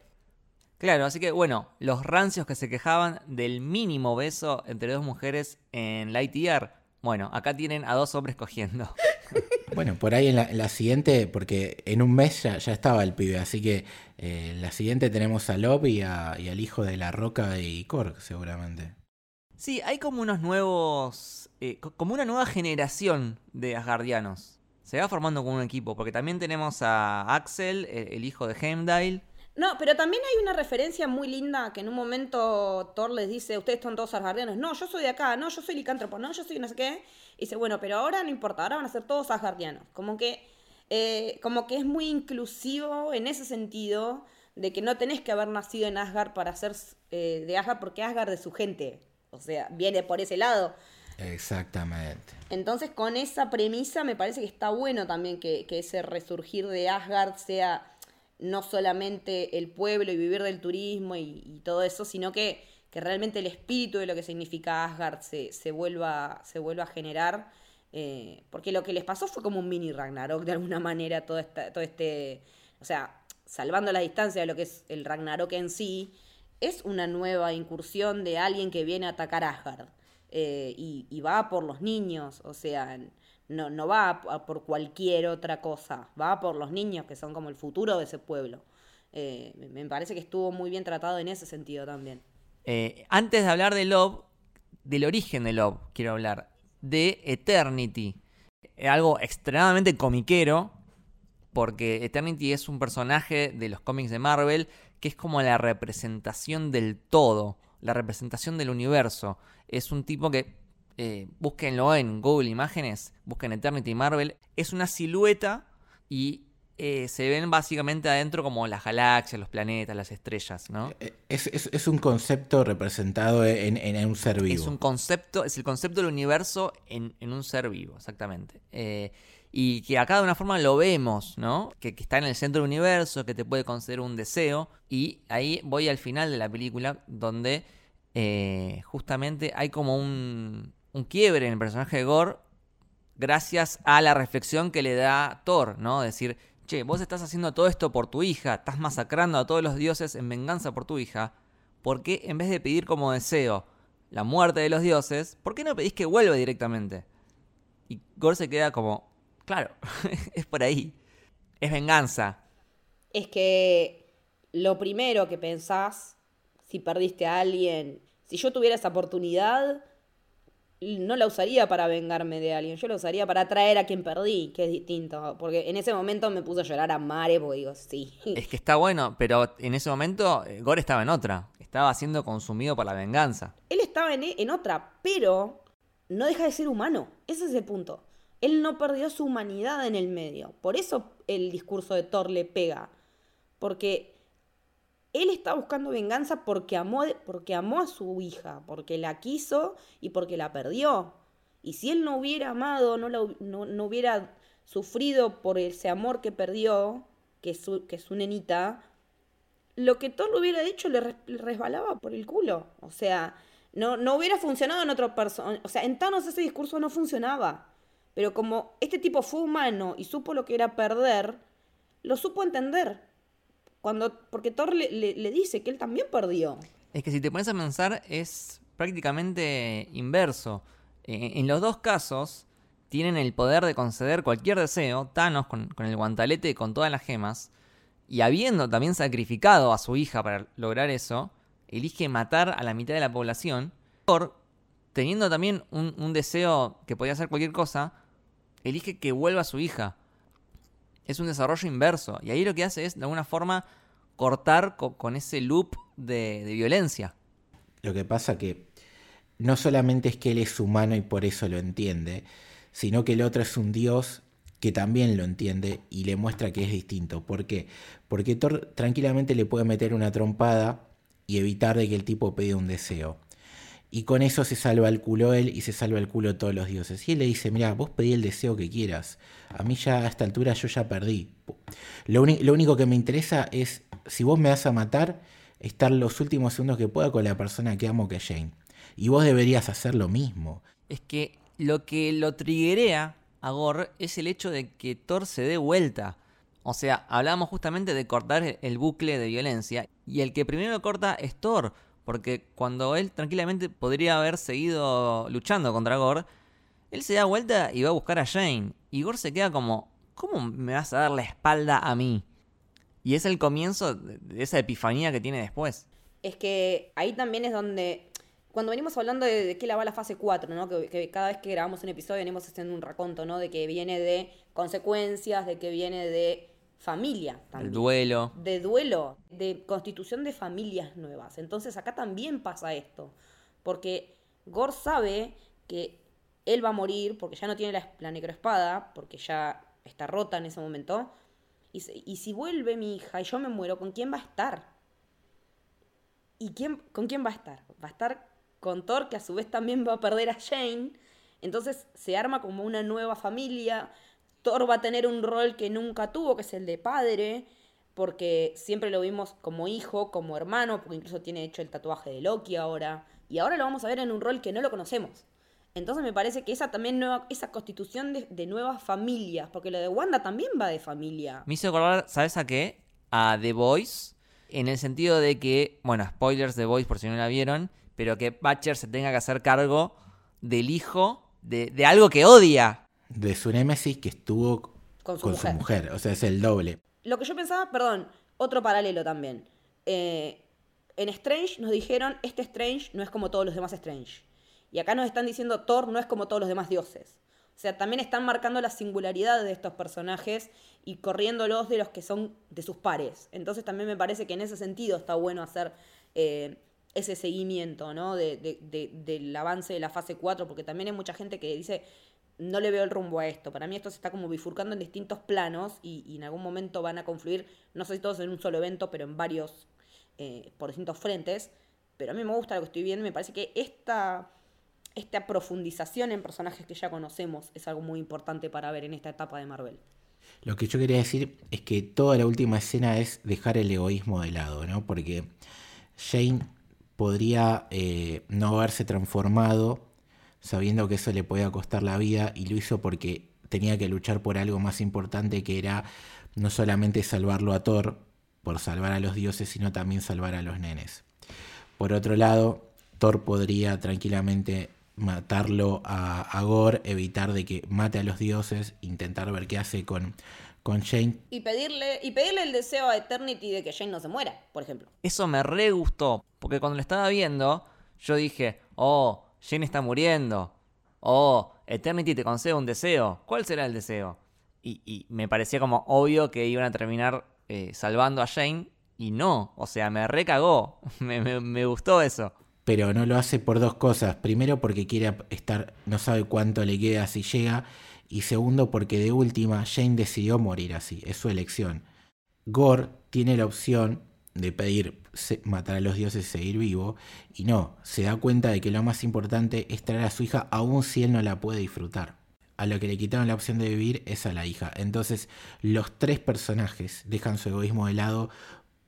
Claro, así que bueno, los rancios que se quejaban del mínimo beso entre dos mujeres en Lightyear, bueno, acá tienen a dos hombres cogiendo. Bueno, por ahí en la, en la siguiente, porque en un mes ya, ya estaba el pibe, así que eh, en la siguiente tenemos a Love y, a- y al hijo de la roca y Korg, seguramente. Sí, hay como unos nuevos, eh, co- como una nueva generación de Asgardianos. Se va formando como un equipo, porque también tenemos a Axel, el, el hijo de Heimdall. No, pero también hay una referencia muy linda que en un momento Thor les dice, ustedes son todos asgardianos. No, yo soy de acá, no, yo soy licántropo, no, yo soy no sé qué. Y dice, bueno, pero ahora no importa, ahora van a ser todos asgardianos. Como que, eh, como que es muy inclusivo en ese sentido de que no tenés que haber nacido en Asgard para ser eh, de Asgard porque Asgard es su gente. O sea, viene por ese lado. Exactamente. Entonces, con esa premisa, me parece que está bueno también que, que ese resurgir de Asgard sea no solamente el pueblo y vivir del turismo y, y todo eso, sino que, que realmente el espíritu de lo que significa Asgard se, se, vuelva, se vuelva a generar. eh, porque lo que les pasó fue como un mini Ragnarok, de alguna manera, todo, esta, todo este. O sea, salvando la distancia de lo que es el Ragnarok en sí, es una nueva incursión de alguien que viene a atacar Asgard. eh, y, va por los niños, o sea, no, no va a- por cualquier otra cosa, va por los niños que son como el futuro de ese pueblo. Eh, me- me parece que estuvo muy bien tratado en ese sentido también. Eh, antes de hablar de Love, del origen de Love, quiero hablar, de Eternity. algo extremadamente comiquero, porque Eternity es un personaje de los cómics de Marvel que es como la representación del todo, la representación del universo. Es un tipo que, eh, búsquenlo en Google Imágenes, busquen Eternity Marvel, es una silueta y eh, se ven básicamente adentro como las galaxias, los planetas, las estrellas, ¿no? Eh, Es, es- es un concepto representado en, en un ser vivo. Es un concepto, es el concepto del universo en, en un ser vivo, exactamente. Eh, y que acá de una forma lo vemos, ¿no? Que, está en el centro del universo, que te puede conceder un deseo. Y ahí voy al final de la película, donde eh, justamente hay como un, un quiebre en el personaje de Gore, gracias a la reflexión que le da Thor, ¿no? Decir, che, vos estás haciendo todo esto por tu hija, estás masacrando a todos los dioses en venganza por tu hija. ¿Por qué en vez de pedir como deseo la muerte de los dioses, ¿por qué no pedís que vuelva directamente? Y Gore se queda como, claro, es por ahí. Es venganza. Es que lo primero que pensás, si perdiste a alguien, si yo tuviera esa oportunidad, no la usaría para vengarme de alguien, yo la usaría para atraer a quien perdí, que es distinto. Porque en ese momento me puse a llorar a mare porque digo, sí. Es que está bueno, pero en ese momento eh, Gore estaba en otra. Estaba siendo consumido por la venganza. Él estaba en, en otra, pero no deja de ser humano. Ese es el punto. Él no perdió su humanidad en el medio. Por eso el discurso de Thor le pega. Porque él está buscando venganza porque amó, porque amó a su hija, porque la quiso y porque la perdió. Y si él no hubiera amado, no, no, no hubiera sufrido por ese amor que perdió, que es su, que su nenita, lo que Thor le hubiera dicho le, res- le resbalaba por el culo. O sea, no, no hubiera funcionado en otra persona. O sea, en Thanos ese discurso no funcionaba. Pero como este tipo fue humano y supo lo que era perder, lo supo entender. Cuando, porque Thor le, le- dice que él también perdió. Es que si te pones a pensar es prácticamente inverso. Eh, en los dos casos tienen el poder de conceder cualquier deseo, Thanos con, con el guantalete y con todas las gemas, y habiendo también sacrificado a su hija para lograr eso, elige matar a la mitad de la población. Thor, teniendo también un, un deseo que podía hacer cualquier cosa, elige que vuelva a su hija. Es un desarrollo inverso. Y ahí lo que hace es, de alguna forma, cortar co- con ese loop de, de violencia. Lo que pasa que no solamente es que él es humano y por eso lo entiende, sino que el otro es un dios que también lo entiende y le muestra que es distinto. ¿Por qué? Porque Thor tranquilamente le puede meter una trompada y evitar de que el tipo pida un deseo. Y con eso se salva el culo él y se salva el culo todos los dioses. Y él le dice, mira, vos pedí el deseo que quieras. A mí ya a esta altura yo ya perdí. Lo, lo único que me interesa es, si vos me vas a matar, estar los últimos segundos que pueda con la persona que amo que es Jane. Y vos deberías hacer lo mismo. Es que lo que lo triguea a Gore es el hecho de que Thor se dé vuelta. O sea, hablamos justamente de cortar el- bucle de violencia. Y el que primero corta es Thor. Porque cuando él tranquilamente podría haber seguido luchando contra Gore, él se da vuelta y va a buscar a Jane. Y Gore se queda como, ¿cómo me vas a dar la espalda a mí? Y es el comienzo de esa epifanía que tiene después. Es que ahí también es donde, cuando venimos hablando de, de qué la va la fase 4, ¿no? Que, que cada vez que grabamos un episodio venimos haciendo un raconto, ¿no? De que viene de consecuencias, de que viene de familia también. El duelo. de duelo, de constitución de familias nuevas. Entonces acá también pasa esto, porque Gore sabe que él va a morir porque ya no tiene la, la necroespada, porque ya está rota en ese momento. Y, y si vuelve mi hija y yo me muero, ¿con quién va a estar? ¿Y quién, con quién va a estar? Va a estar con Thor, que a su vez también va a perder a Jane. Entonces se arma como una nueva familia. Thor va a tener un rol que nunca tuvo, que es el de padre, porque siempre lo vimos como hijo, como hermano, porque incluso tiene hecho el tatuaje de Loki ahora. Y ahora lo vamos a ver en un rol que no lo conocemos. Entonces me parece que esa también nueva, esa constitución de, nuevas familias, porque lo de Wanda también va de familia. Me hizo acordar, ¿sabes a qué? A The Voice. En el sentido de que, bueno, spoilers de Voice por si no la vieron, pero que Butcher se tenga que hacer cargo del hijo de, de algo que odia. De su némesis que estuvo Con su con mujer. su mujer. O sea, es el doble. Lo que yo pensaba, perdón, otro paralelo también. Eh, en Strange nos dijeron, este Strange no es como todos los demás Strange. Y acá nos están diciendo, Thor no es como todos los demás dioses. O sea, también están marcando la singularidad de estos personajes y corriéndolos de los que son de sus pares. Entonces también me parece que en ese sentido está bueno hacer eh, ese seguimiento, ¿no? De, de- de- del avance de la fase 4, porque también hay mucha gente que dice, no le veo el rumbo a esto. Para mí esto se está como bifurcando en distintos planos y, en algún momento van a confluir, no sé si todos en un solo evento, pero en varios, eh, por distintos frentes. Pero a mí me gusta lo que estoy viendo me parece que esta, esta profundización en personajes que ya conocemos es algo muy importante para ver en esta etapa de Marvel. Lo que yo quería decir es que toda la última escena es dejar el egoísmo de lado, ¿no? Porque Jane podría eh, no haberse transformado sabiendo que eso le podía costar la vida y lo hizo porque tenía que luchar por algo más importante que era no solamente salvarlo a Thor por salvar a los dioses, sino también salvar a los nenes. Por otro lado, Thor podría tranquilamente matarlo a, a Gore, evitar de que mate a los dioses, intentar ver qué hace con, con Jane. Y pedirle, y pedirle el deseo a Eternity de que Jane no se muera, por ejemplo. Eso me re gustó, porque cuando lo estaba viendo, yo dije, oh, Jane está muriendo. Oh, Eternity te concede un deseo. ¿Cuál será el deseo? Y, y me parecía como obvio que iban a terminar eh, salvando a Jane, y no. O sea, me recagó. me, me, me gustó eso. Pero no lo hace por dos cosas. Primero porque quiere estar, no sabe cuánto le queda si llega. Y segundo porque de última Jane decidió morir así. Es su elección. Gore tiene la opción de pedir matar a los dioses y seguir vivo. Y no, se da cuenta de que lo más importante es traer a su hija aun si él no la puede disfrutar. A lo que le quitaron la opción de vivir es a la hija. Entonces los tres personajes dejan su egoísmo de lado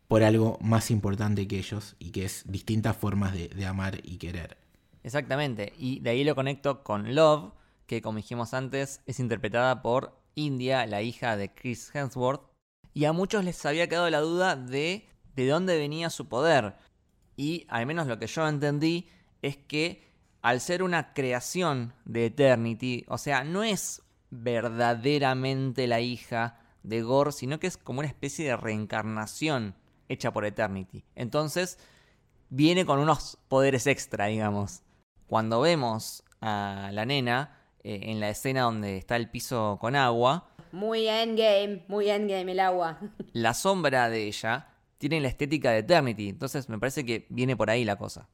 por algo más importante que ellos y que es distintas formas de, de amar y querer. Exactamente. Y de ahí lo conecto con Love, que como dijimos antes, es interpretada por India, la hija de Chris Hemsworth. Y a muchos les había quedado la duda de de dónde venía su poder. Y al menos lo que yo entendí es que al ser una creación de Eternity, o sea, no es verdaderamente la hija de Gore, sino que es como una especie de reencarnación hecha por Eternity. Entonces, viene con unos poderes extra, digamos. Cuando vemos a la nena eh, en la escena donde está el piso con agua, Muy endgame, muy endgame el agua. la sombra de ella tiene la estética de Eternity. Entonces me parece que viene por ahí la cosa.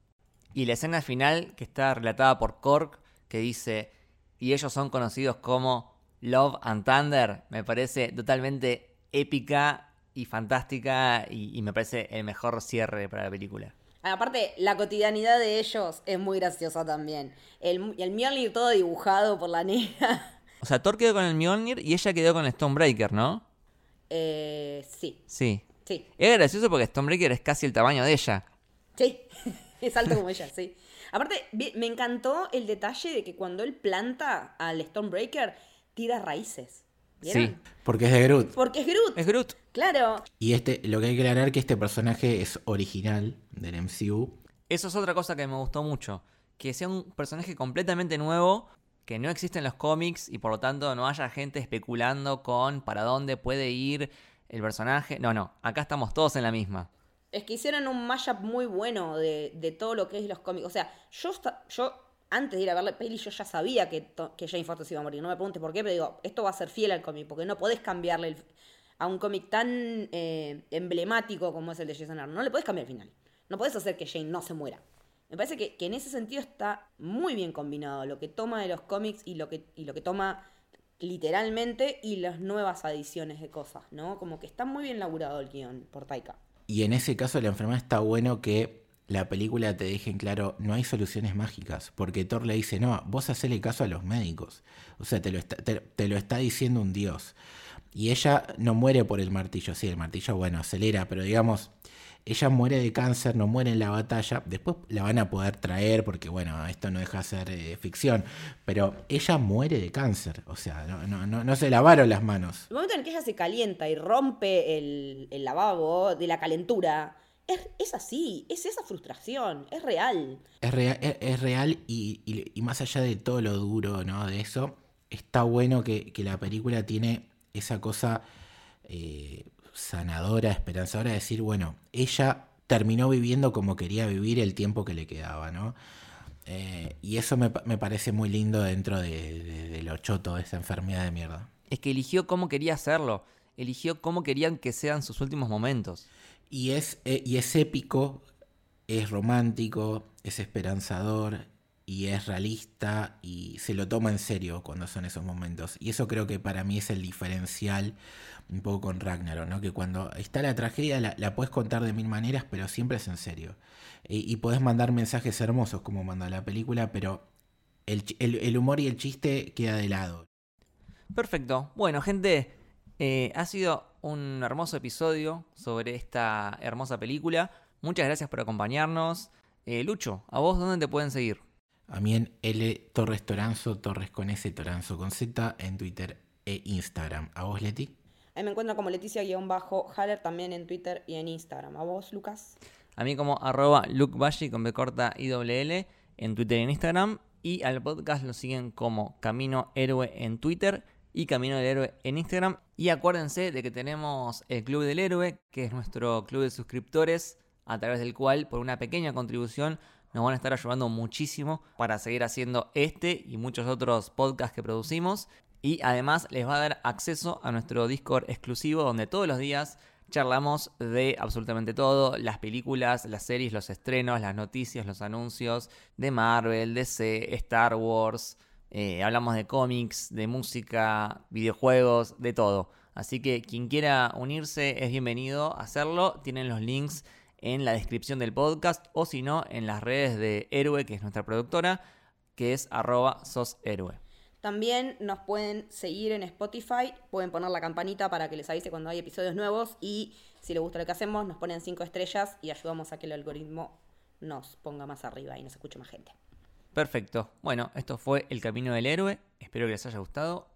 Y la escena final, que está relatada por Cork, que dice, y ellos son conocidos como Love and Thunder, me parece totalmente épica y fantástica y, y me parece el mejor cierre para la película. Aparte, la cotidianidad de ellos es muy graciosa también. El, el Mjolnir todo dibujado por la nena. O sea, Thor quedó con el Mjolnir y ella quedó con el Stonebreaker, ¿no? Eh, sí, Sí. Sí, Es gracioso porque Stonebreaker es casi el tamaño de ella. sí. es alto como ella, sí. Aparte, me encantó el detalle de que cuando él planta al Stonebreaker, tira raíces. ¿Vieron? Sí. Porque es de Groot. Porque es Groot. Es Groot. Claro. Y este, lo que hay que aclarar que este personaje es original del MCU. Eso es otra cosa que me gustó mucho. Que sea un personaje completamente nuevo, que no existe en los cómics y por lo tanto no haya gente especulando con para dónde puede ir el personaje. No, no, acá estamos todos en la misma. Es que hicieron un mashup muy bueno de, de todo lo que es los cómics. O sea, yo, yo antes de ir a ver la peli, yo ya sabía que, que Jane Foster se iba a morir. No me preguntes por qué, pero digo, esto va a ser fiel al cómic, porque no podés cambiarle a un cómic tan eh, emblemático como es el de Jason Aaron. No le podés cambiar el final. No podés hacer que Jane no se muera. Me parece que, que en ese sentido está muy bien combinado lo que toma de los cómics y lo que, y lo que toma literalmente y las nuevas adiciones de cosas, ¿no? Como que está muy bien laburado el guion por Taika. Y en ese caso la enfermedad está bueno que la película te deje en claro, no hay soluciones mágicas, porque Thor le dice, no, vos hacele caso a los médicos. O sea, te lo está, te, te lo está diciendo un dios. Y ella no muere por el martillo, sí, el martillo, bueno, acelera, pero digamos, ella muere de cáncer, no muere en la batalla, después la van a poder traer, porque bueno, esto no deja de ser eh, ficción, pero ella muere de cáncer, o sea, no, no, no, no se lavaron las manos. El momento en el que ella se calienta y rompe el, el lavabo de la calentura, es, es así, es esa frustración, es real. Es real, es, es real y, y- y más allá de todo lo duro ¿no? de eso, está bueno que, que la película tiene esa cosa eh, sanadora, esperanzadora de decir, bueno, ella terminó viviendo como quería vivir el tiempo que le quedaba, ¿no? Eh, y eso me, me, parece muy lindo dentro de, de, de lo choto, de esa enfermedad de mierda. Es que eligió cómo quería hacerlo. Eligió cómo querían que sean sus últimos momentos. Y es, eh, y es épico, es romántico, es esperanzador y es realista y se lo toma en serio cuando son esos momentos. Y eso creo que para mí es el diferencial un poco con Ragnarok, ¿no? Que cuando está la tragedia la, la puedes contar de mil maneras, pero siempre es en serio. Y, y podés mandar mensajes hermosos como manda la película, pero el, humor y el chiste queda de lado. Perfecto. Bueno, gente, eh, ha sido un hermoso episodio sobre esta hermosa película. Muchas gracias por acompañarnos. Eh, Lucho, ¿a vos dónde te pueden seguir? A mí en L Torres Toranzo, Torres con S, Toranzo con Z, en Twitter e Instagram. ¿A vos, Leti? Ahí me encuentro como Leticia-Haller también en Twitter y en Instagram. ¿A vos, Lucas? A mí como arroba Luke con B corta y doble L en Twitter y en Instagram. Y al podcast lo siguen como Camino Héroe en Twitter y Camino del Héroe en Instagram. Y acuérdense de que tenemos el Club del Héroe, que es nuestro club de suscriptores, a través del cual por una pequeña contribución nos van a estar ayudando muchísimo para seguir haciendo este y muchos otros podcasts que producimos. Y además les va a dar acceso a nuestro Discord exclusivo donde todos los días charlamos de absolutamente todo, las películas, las series, los estrenos, las noticias, los anuncios de Marvel, DC, Star Wars. Eh, hablamos de cómics, de música, videojuegos, de todo. Así que quien quiera unirse es bienvenido a hacerlo. Tienen los links en la descripción del podcast o si no en las redes de Héroe, que es nuestra productora, que es arroba soshéroe. También nos pueden seguir en Spotify, pueden poner la campanita para que les avise cuando hay episodios nuevos y si les gusta lo que hacemos nos ponen 5 estrellas y ayudamos a que el algoritmo nos ponga más arriba y nos escuche más gente. Perfecto. Bueno, esto fue El Camino del Héroe. Espero que les haya gustado